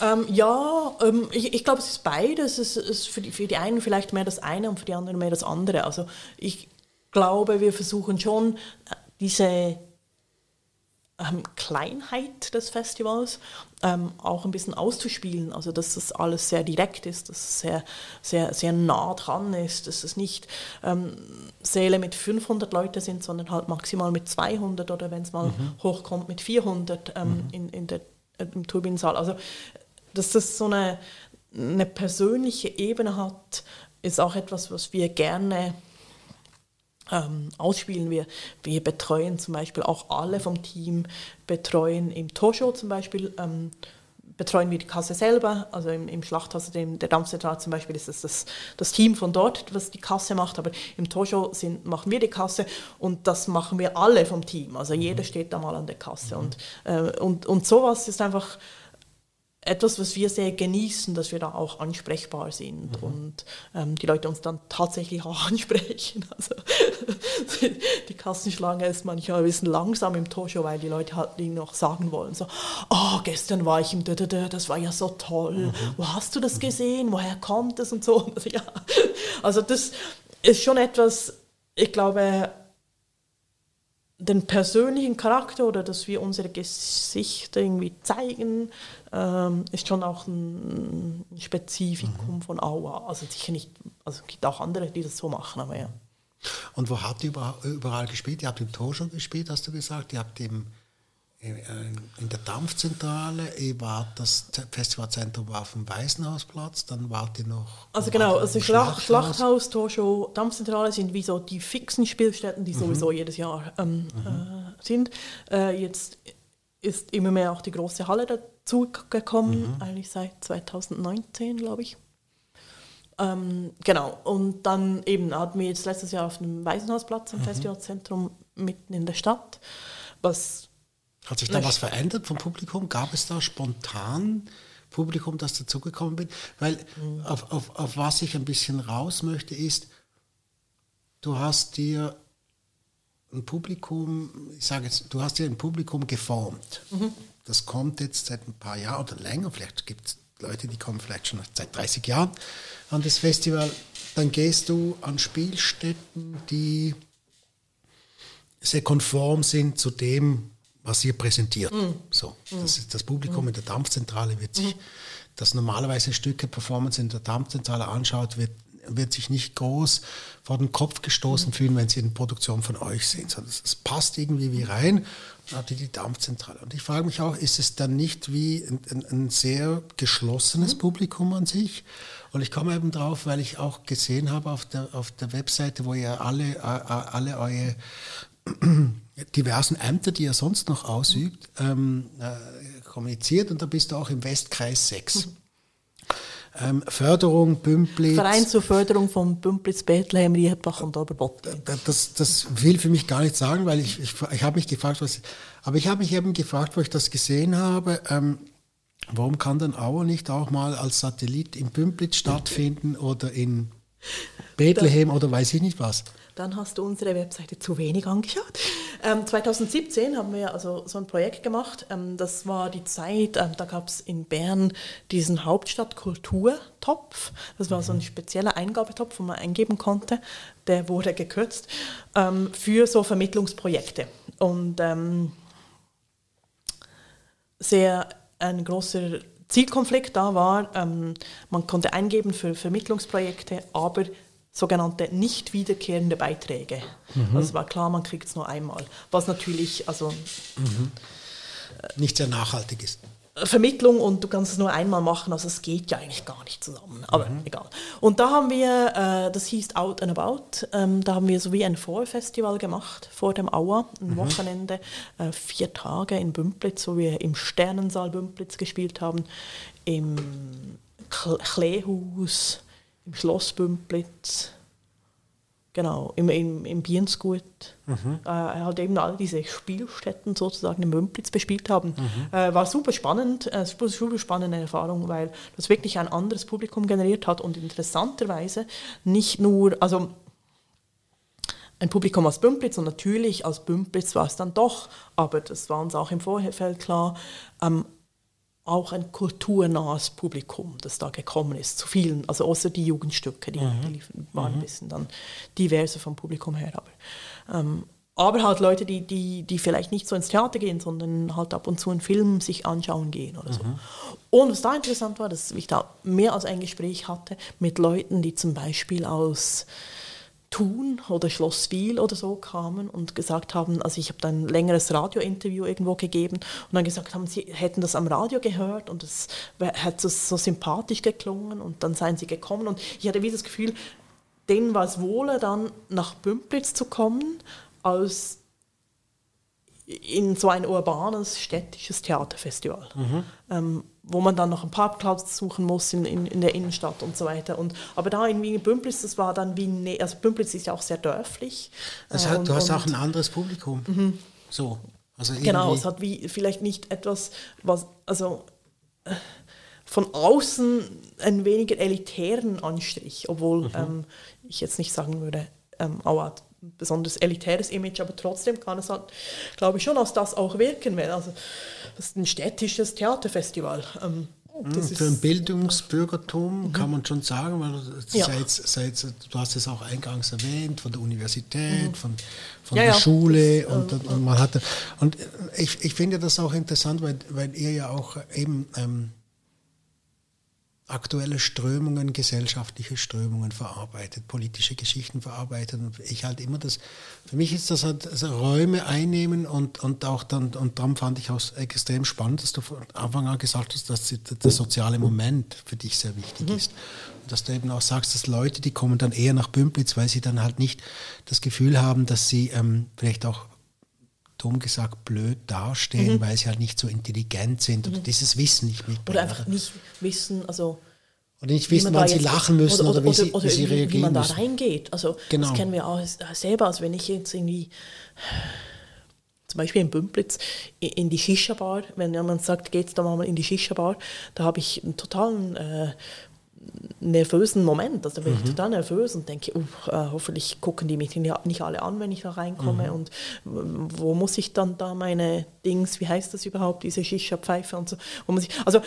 Ähm, ja, ähm, ich, ich glaube, es ist beides. Es ist für die, für die einen vielleicht mehr das eine und für die anderen mehr das andere. Also ich glaube, wir versuchen schon äh, diese ähm, Kleinheit des Festivals ähm, auch ein bisschen auszuspielen. Also dass das alles sehr direkt ist, dass es sehr, sehr, sehr nah dran ist, dass es nicht ähm, Säle mit 500 Leuten sind, sondern halt maximal mit 200 oder wenn es mal mhm. hochkommt mit 400 ähm, mhm. in, in der, äh, im Turbinensaal. Also dass das so eine, eine persönliche Ebene hat, ist auch etwas, was wir gerne ähm, ausspielen. Wir, wir betreuen zum Beispiel auch alle vom Team, betreuen im Toshow zum Beispiel, ähm, betreuen wir die Kasse selber, also im, im Schlachthaus, dem, der Dampfzentrale zum Beispiel ist es das, das Team von dort, was die Kasse macht, aber im Toshow sind, machen wir die Kasse und das machen wir alle vom Team, also jeder mhm. steht da mal an der Kasse mhm. und, äh, und, und sowas ist einfach etwas, was wir sehr genießen, dass wir da auch ansprechbar sind mhm. und ähm, die Leute uns dann tatsächlich auch ansprechen. Also die Kassenschlange ist manchmal ein bisschen langsam im Toshow, weil die Leute halt noch sagen wollen, so, oh, gestern war ich im Dödödö, das war ja so toll, mhm. wo hast du das gesehen, woher kommt es und so. Also, ja. also das ist schon etwas, ich glaube, den persönlichen Charakter oder dass wir unsere Gesichter irgendwie zeigen, ähm, ist schon auch ein Spezifikum mhm. von Aua. Also sicher nicht, also es gibt auch andere, die das so machen, aber ja. Und wo habt ihr überall gespielt? Ihr habt im Tor schon gespielt, hast du gesagt. Ihr habt im, in der Dampfzentrale, ihr wart das Festivalzentrum war auf dem Weißenhausplatz, dann wart ihr noch. Also genau, also Schlacht, Schlachthaus, Torshow, Dampfzentrale sind wie so die fixen Spielstätten, die mhm. sowieso jedes Jahr ähm, mhm. äh, sind. Äh, jetzt ist immer mehr auch die große Halle dazugekommen, mhm. eigentlich seit 2019, glaube ich. Ähm, genau, und dann eben hatten wir jetzt letztes Jahr auf dem Waisenhausplatz im mhm. Festivalzentrum mitten in der Stadt. Was Hat sich da was verändert vom Publikum? Gab es da spontan Publikum, das dazugekommen bin? Weil mhm. auf, auf, auf was ich ein bisschen raus möchte, ist, du hast dir ein Publikum, ich sage jetzt, du hast ja ein Publikum geformt. Mhm. Das kommt jetzt seit ein paar Jahren oder länger, vielleicht gibt es Leute, die kommen vielleicht schon seit 30 Jahren an das Festival. Dann gehst du an Spielstätten, die sehr konform sind zu dem, was ihr präsentiert. Mhm. So, das, ist das Publikum mhm. in der Dampfzentrale wird sich, mhm. das normalerweise Stücke Performance in der Dampfzentrale anschaut, wird wird sich nicht groß vor den Kopf gestoßen fühlen, wenn sie in Produktion von euch sind, sondern es passt irgendwie wie rein. Dann habt ihr die Dampfzentrale. Und ich frage mich auch, ist es dann nicht wie ein, ein, ein sehr geschlossenes mhm. Publikum an sich? Und ich komme eben drauf, weil ich auch gesehen habe auf der, auf der Webseite, wo ihr alle, alle eure diversen Ämter, die ihr sonst noch ausübt, ähm, äh, kommuniziert und da bist du auch im Westkreis 6. Mhm. Ähm, Förderung, Bümplitz. Verein zur Förderung von Bümplitz, Bethlehem, Riedbach und Oberbotten. Das, das will für mich gar nicht sagen, weil ich, ich, ich habe mich gefragt, was, aber ich habe mich eben gefragt, wo ich das gesehen habe, ähm, warum kann dann Auer nicht auch mal als Satellit in Bümplitz stattfinden oder in Bethlehem oder weiß ich nicht was? Dann hast du unsere Webseite zu wenig angeschaut. Ähm, 2017 haben wir also so ein Projekt gemacht. Ähm, das war die Zeit, ähm, da gab es in Bern diesen Hauptstadtkulturtopf. Das war so ein spezieller Eingabetopf, wo man eingeben konnte. Der wurde gekürzt ähm, für so Vermittlungsprojekte. Und ähm, sehr ein großer Zielkonflikt da war, ähm, man konnte eingeben für Vermittlungsprojekte, aber sogenannte nicht wiederkehrende Beiträge. Mhm. Also es war klar, man kriegt es nur einmal. Was natürlich also mhm. nicht sehr nachhaltig ist. Vermittlung und du kannst es nur einmal machen, also es geht ja eigentlich gar nicht zusammen, aber mhm. egal. Und da haben wir, äh, das hieß Out and About, ähm, da haben wir so wie ein Vorfestival gemacht vor dem Auer, ein mhm. Wochenende, äh, vier Tage in Bümplitz, wo wir im Sternensaal Bümplitz gespielt haben, im Kleehaus, im Schloss Bümplitz, genau, im, im, im Biensgut, mhm. äh, halt eben all diese Spielstätten sozusagen in Bümplitz bespielt haben. Mhm. Äh, war super spannend, äh, super, super spannende Erfahrung, weil das wirklich ein anderes Publikum generiert hat und interessanterweise nicht nur, also ein Publikum aus Bümplitz und natürlich aus Bümplitz war es dann doch, aber das war uns auch im Vorfeld klar, ähm, auch ein kulturnahes Publikum, das da gekommen ist, zu vielen, also außer die Jugendstücke, die, mhm. waren mhm. ein bisschen dann diverser vom Publikum her. Aber, ähm, aber halt Leute, die, die, die vielleicht nicht so ins Theater gehen, sondern halt ab und zu einen Film sich anschauen gehen oder so. Mhm. Und was da interessant war, dass ich da mehr als ein Gespräch hatte mit Leuten, die zum Beispiel aus Thun oder Schloss Wiel oder so kamen und gesagt haben, also ich habe dann ein längeres Radiointerview irgendwo gegeben und dann gesagt haben, sie hätten das am Radio gehört und es hat so, so sympathisch geklungen und dann seien sie gekommen und ich hatte wie das Gefühl, denen war es wohler, dann nach Bümplitz zu kommen, als in so ein urbanes, städtisches Theaterfestival, mhm. ähm, wo man dann noch einen Parkplatz suchen muss in, in, in, der Innenstadt und so weiter. Und, aber da in Wien Bümplitz, das war dann wie, ne also Bümplitz ist ja auch sehr dörflich. Das hat, äh, und, du hast auch ein anderes Publikum. Mhm. So. Also genau, es hat wie vielleicht nicht etwas, was, also äh, von außen einen weniger elitären Anstrich, obwohl mhm. ähm, ich jetzt nicht sagen würde, ähm, Aua hat ein besonders elitäres Image, aber trotzdem kann es halt, glaube ich, schon als das auch wirken. Also das ist ein städtisches Theaterfestival. Ähm, das Für ein Bildungsbürgertum mhm. kann man schon sagen, weil ja. seit, seit, du hast es auch eingangs erwähnt, von der Universität, mhm. von, von ja, der ja. Schule und, und, und, man hatte und ich, ich finde das auch interessant, weil, weil ihr ja auch eben ähm, aktuelle Strömungen, gesellschaftliche Strömungen verarbeitet, politische Geschichten verarbeitet. Und ich halt immer das, für mich ist das halt also Räume einnehmen und, und auch dann, und darum fand ich auch extrem spannend, dass du von Anfang an gesagt hast, dass der soziale Moment für dich sehr wichtig mhm. ist. Und dass du eben auch sagst, dass Leute, die kommen dann eher nach Bümplitz, weil sie dann halt nicht das Gefühl haben, dass sie ähm, vielleicht auch dumm gesagt blöd dastehen, mhm. weil sie halt nicht so intelligent sind oder mhm. dieses Wissen nicht mitbringen. Oder einfach nicht wissen, also oder nicht wissen, wann sie lachen müssen oder, oder, oder wie, sie, oder wie sie reagieren wie man da reingeht. Also genau. das kennen wir auch selber, als wenn ich jetzt irgendwie zum Beispiel in Bümplitz in die Shisha-Bar, wenn jemand sagt, geht's da mal in die Shisha-Bar, da habe ich einen totalen äh, nervösen Moment. Also da bin mhm. ich total nervös und denke, uh, äh, hoffentlich gucken die mich nicht alle an, wenn ich da reinkomme. Mhm. Und wo muss ich dann da meine Dings, wie heißt das überhaupt, diese Shisha-Pfeife und so. Wo muss ich, also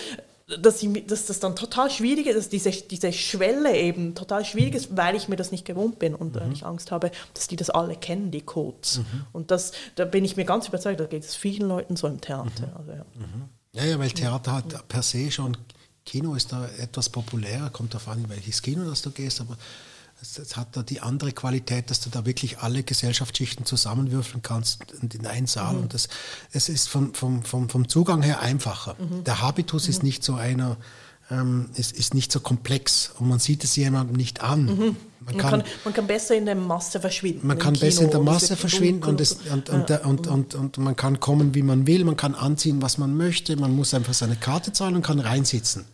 dass, ich, dass das dann total schwierig ist, dass diese, diese Schwelle eben total schwierig ist, weil ich mir das nicht gewohnt bin und mhm. ich Angst habe, dass die das alle kennen, die Codes. Mhm. Und das, da bin ich mir ganz überzeugt, da geht es vielen Leuten so im Theater. Mhm. Also, ja. Mhm. ja. Ja, weil Theater hat per se schon, Kino ist da etwas populärer, kommt darauf an, in welches Kino das du gehst, aber es, hat da die andere Qualität, dass du da wirklich alle Gesellschaftsschichten zusammenwürfeln kannst in einen Saal. Mhm. Und das, es ist vom, vom, vom, vom Zugang her einfacher. Mhm. Der Habitus mhm. ist nicht so einer, ähm, ist, ist nicht so komplex und man sieht es jemandem nicht an. Mhm. Man, kann, man, kann, man, kann, besser in der Masse verschwinden. Man kann Kino, besser in der Masse verschwinden und, es, und, und, ja. und, und, und, man kann kommen, wie man will, man kann anziehen, was man möchte, man muss einfach seine Karte zahlen und kann reinsitzen.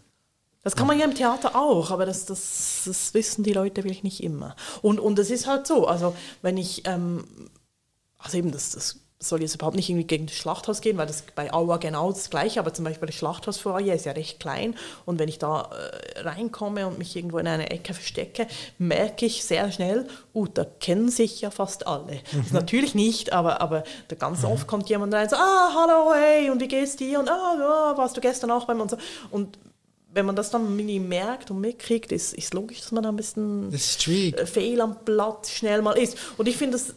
Das kann man ja im Theater auch, aber das, das, das wissen die Leute wirklich nicht immer. Und, und es ist halt so, also wenn ich, ähm, also eben das, das soll jetzt überhaupt nicht irgendwie gegen das Schlachthaus gehen, weil das bei Aua genau das gleiche, aber zum Beispiel das Schlachthausfoyer ist ja recht klein und wenn ich da äh, reinkomme und mich irgendwo in eine Ecke verstecke, merke ich sehr schnell, uh, da kennen sich ja fast alle. Mhm. Natürlich nicht, aber, aber da ganz mhm. oft kommt jemand rein und so, ah, hallo, hey, und wie geht's dir? Und ah, warst du gestern auch beim und so. Und wenn man das dann merkt und mitkriegt, ist, es logisch, dass man da ein bisschen äh, fehl am Blatt schnell mal ist. Und ich finde, das,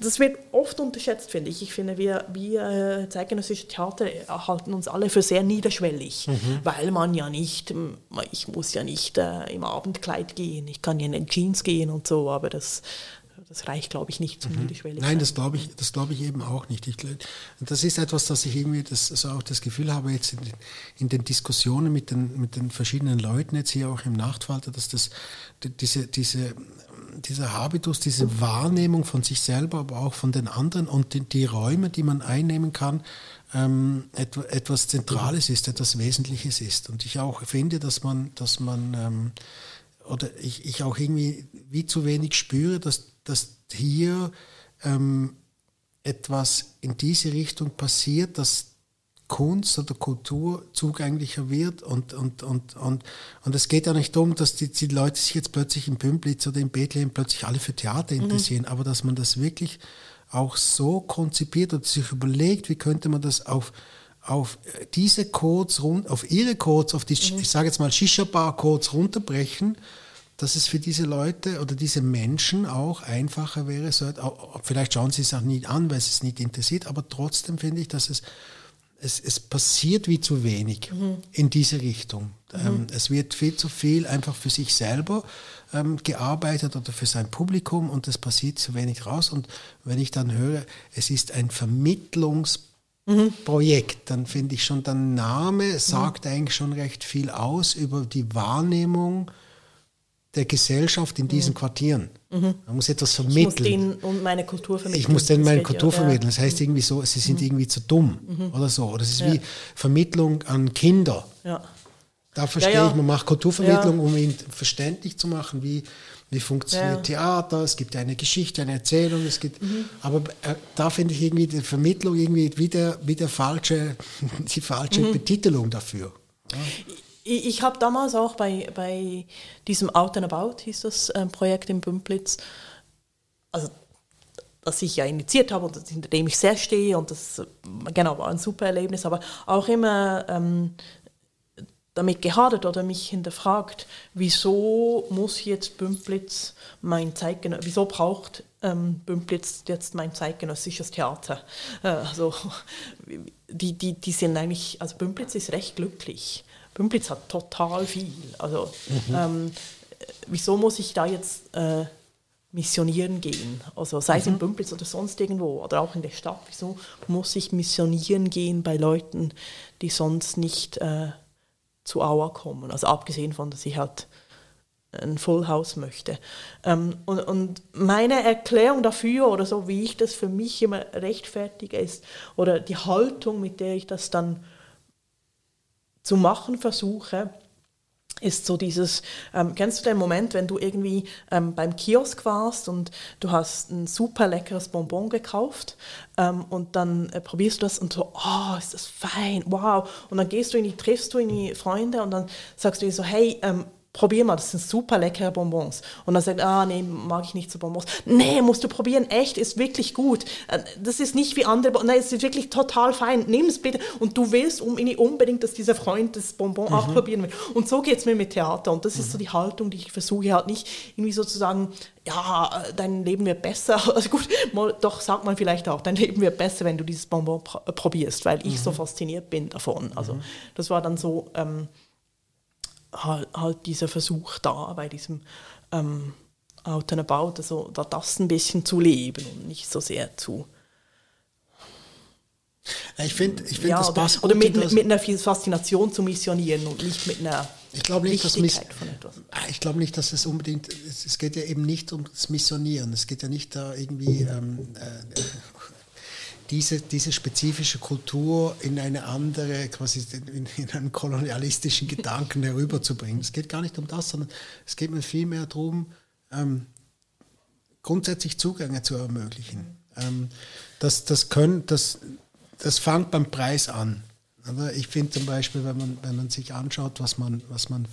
das wird oft unterschätzt, finde ich. Ich finde, wir, wir äh, zeitgenössische Theater halten uns alle für sehr niederschwellig, mhm. weil man ja nicht, ich muss ja nicht äh, im Abendkleid gehen, ich kann ja in den Jeans gehen und so, aber das, das reicht, glaube ich, nicht zum mhm. Niederschwelligkeit. Nein, das glaube ich, das ich eben auch nicht. Ich, das ist etwas, das ich irgendwie das, also auch das Gefühl habe, jetzt in den, in den, Diskussionen mit den, mit den verschiedenen Leuten, jetzt hier auch im Nachtfalter, dass das, diese, diese, dieser Habitus, diese Wahrnehmung von sich selber, aber auch von den anderen und die, die Räume, die man einnehmen kann, ähm, etwas Zentrales ist, etwas Wesentliches ist. Und ich auch finde, dass man, dass man ähm, oder ich, ich auch irgendwie wie zu wenig spüre, dass, dass hier ähm, etwas in diese Richtung passiert, dass Kunst oder Kultur zugänglicher wird und, und, und, und, und es geht ja nicht darum, dass die, die Leute sich jetzt plötzlich in Pümplitz oder in Bethlehem plötzlich alle für Theater mhm. interessieren, mhm. aber dass man das wirklich auch so konzipiert und sich überlegt, wie könnte man das auf auf diese Codes, auf ihre Codes, auf die, mhm. ich sage jetzt mal Shisha-Bar-Codes runterbrechen, dass es für diese Leute oder diese Menschen auch einfacher wäre, vielleicht schauen sie es auch nicht an, weil es es nicht interessiert, aber trotzdem finde ich, dass es, es, es passiert wie zu wenig mhm. in diese Richtung. Mhm. Ähm, es wird viel zu viel einfach für sich selber ähm, gearbeitet oder für sein Publikum und es passiert zu wenig raus. Und wenn ich dann höre, es ist ein Vermittlungsprojekt, Projekt, dann finde ich schon, der Name sagt mhm. eigentlich schon recht viel aus über die Wahrnehmung der Gesellschaft in diesen mhm. Quartieren. Mhm. Man muss etwas vermitteln. Ich muss denen und meine Kultur vermitteln. Ich muss denen meine Kultur ja, vermitteln. Das heißt irgendwie so, sie sind mhm. irgendwie zu dumm mhm. oder so. Oder es ist ja. wie Vermittlung an Kinder. Ja. Da verstehe ja, ich, man macht Kulturvermittlung, um ihnen verständlich zu machen, wie, wie funktioniert Theater, es gibt eine Geschichte, eine Erzählung, es gibt, mhm. aber äh, da finde ich irgendwie die Vermittlung irgendwie wieder, wieder falsche, die falsche mhm. Betitelung dafür. Ich, ich habe damals auch bei, bei diesem Out and About, hieß das äh, Projekt in Bümplitz, also das ich ja initiiert habe und hinter dem ich sehr stehe und das genau war ein super Erlebnis, aber auch immer ähm, damit gehadert oder mich hinterfragt, wieso muss jetzt Bümplitz mein Zeitgenössisches, wieso braucht ähm, Bümplitz jetzt mein zeitgenössisches Theater? Äh, also die, die, die sind eigentlich, also Bümplitz ist recht glücklich. Bümplitz hat total viel. Also mhm. ähm, wieso muss ich da jetzt äh, missionieren gehen? Also sei es mhm. in Bümplitz oder sonst irgendwo oder auch in der Stadt. Wieso muss ich missionieren gehen bei Leuten, die sonst nicht äh, zu Auer kommen? Also abgesehen von, dass ich halt ein Full House möchte. Ähm, und, und, meine Erklärung dafür oder so, wie ich das für mich immer rechtfertige, ist, oder die Haltung, mit der ich das dann zu machen versuche, ist so dieses, ähm, kennst du den Moment, wenn du irgendwie ähm, beim Kiosk warst und du hast ein super leckeres Bonbon gekauft ähm, und dann äh, probierst du das und so, oh, ist das fein, wow. Und dann gehst du in die, triffst du in die Freunde und dann sagst du dir so, hey, ähm, probier mal, das sind super leckere Bonbons. Und dann sagt, ah, nee, mag ich nicht so Bonbons. Nee, musst du probieren, echt, ist wirklich gut. Äh, das ist nicht wie andere, nein, es ist wirklich total fein, nimm es bitte. Und du willst unbedingt, dass dieser Freund das Bonbon mhm. auch probieren will. Und so geht es mir mit Theater. Und das mhm. ist so die Haltung, die ich versuche halt nicht irgendwie sozusagen, ja, dein Leben wird besser. Also gut, mal, doch sagt man vielleicht auch, dein Leben wird besser, wenn du dieses Bonbon pr probierst, weil ich mhm. so fasziniert bin davon. Also mhm. das war dann so... Ähm, halt, halt dieser Versuch da bei diesem ähm, Out and About, also da das ein bisschen zu leben und nicht so sehr zu. Ich finde, ich find, ja, das passt Oder mit, mit einer Faszination zu missionieren und nicht mit einer ich glaube nicht, dass Miss ich glaube nicht, dass es unbedingt, es geht ja eben nicht um das Missionieren. Es geht ja nicht da irgendwie ähm, äh, diese, diese spezifische Kultur in eine andere, quasi in, in einen kolonialistischen Gedanken herüberzubringen. Es geht gar nicht um das, sondern es geht mir vielmehr darum, ähm, grundsätzlich Zugänge zu ermöglichen. Ähm, das, das, können, das, das fängt beim Preis an. Aber ich finde zum Beispiel, wenn man, wenn man sich anschaut, was man, was man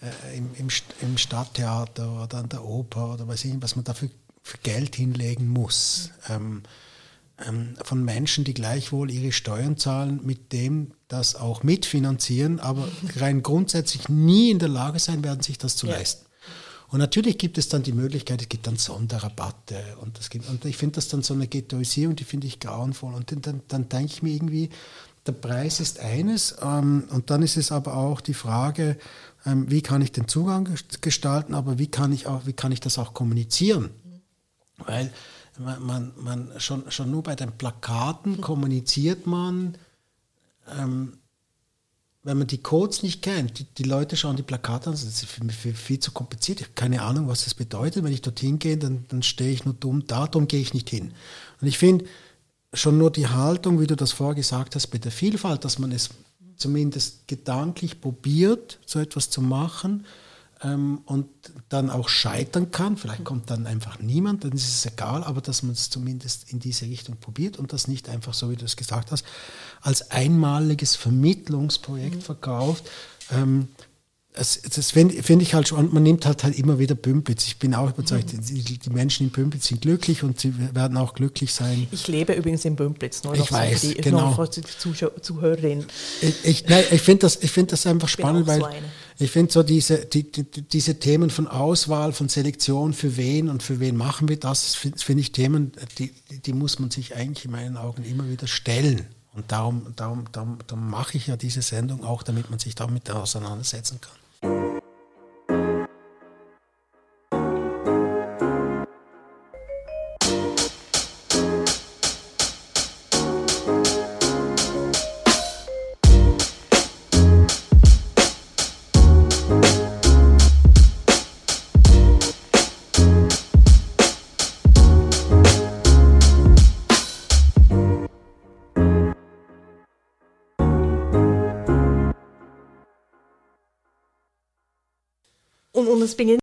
äh, im, im, im Stadttheater oder an der Oper oder weiß ich was man dafür für Geld hinlegen muss. Ähm, ähm, von Menschen, die gleichwohl ihre Steuern zahlen, mit dem das auch mitfinanzieren, aber rein grundsätzlich nie in der Lage sein werden, sich das zu ja. leisten. Und natürlich gibt es dann die Möglichkeit, es gibt dann Sonderrabatte und, das gibt, und ich finde das dann so eine Ghettoisierung, die finde ich grauenvoll. Und dann, dann, dann denke ich mir irgendwie, der Preis ist eines ähm, und dann ist es aber auch die Frage, ähm, wie kann ich den Zugang gestalten, aber wie kann ich, auch, wie kann ich das auch kommunizieren? Weil man, man, schon, schon nur bei den Plakaten kommuniziert man, ähm, wenn man die Codes nicht kennt, die, die, Leute schauen die Plakate an, das ist für mich viel, viel zu kompliziert. Ich habe keine Ahnung, was das bedeutet. Wenn ich dorthin gehe, dann, dann stehe ich nur dumm da, darum gehe ich nicht hin. Und ich finde schon nur die Haltung, wie du das vorher gesagt hast, bei der Vielfalt, dass man es zumindest gedanklich probiert, so etwas zu machen, ähm, und dann auch scheitern kann. Vielleicht kommt dann einfach niemand, dann ist es egal, aber dass man es zumindest in diese Richtung probiert und das nicht einfach, so wie du es gesagt hast, als einmaliges Vermittlungsprojekt mhm. verkauft. Ähm, das, das finde find ich halt schon, man nimmt halt, halt immer wieder Pümpitz. Ich bin auch überzeugt, mhm. die, die, Menschen in Pümplitz sind glücklich und sie werden auch glücklich sein. Ich lebe übrigens in Pümplitz, nur ich weiß, die, genau. noch die Zuhörerinnen. Ich, ich, ich finde das, find das einfach spannend, weil so ich finde so diese, die, die, diese Themen von Auswahl, von Selektion, für wen und für wen machen wir das, finde find ich Themen, die, die muss man sich eigentlich in meinen Augen immer wieder stellen. Und darum, darum, darum, darum mache ich ja diese Sendung auch, damit man sich damit auseinandersetzen kann. Und, und es beginnt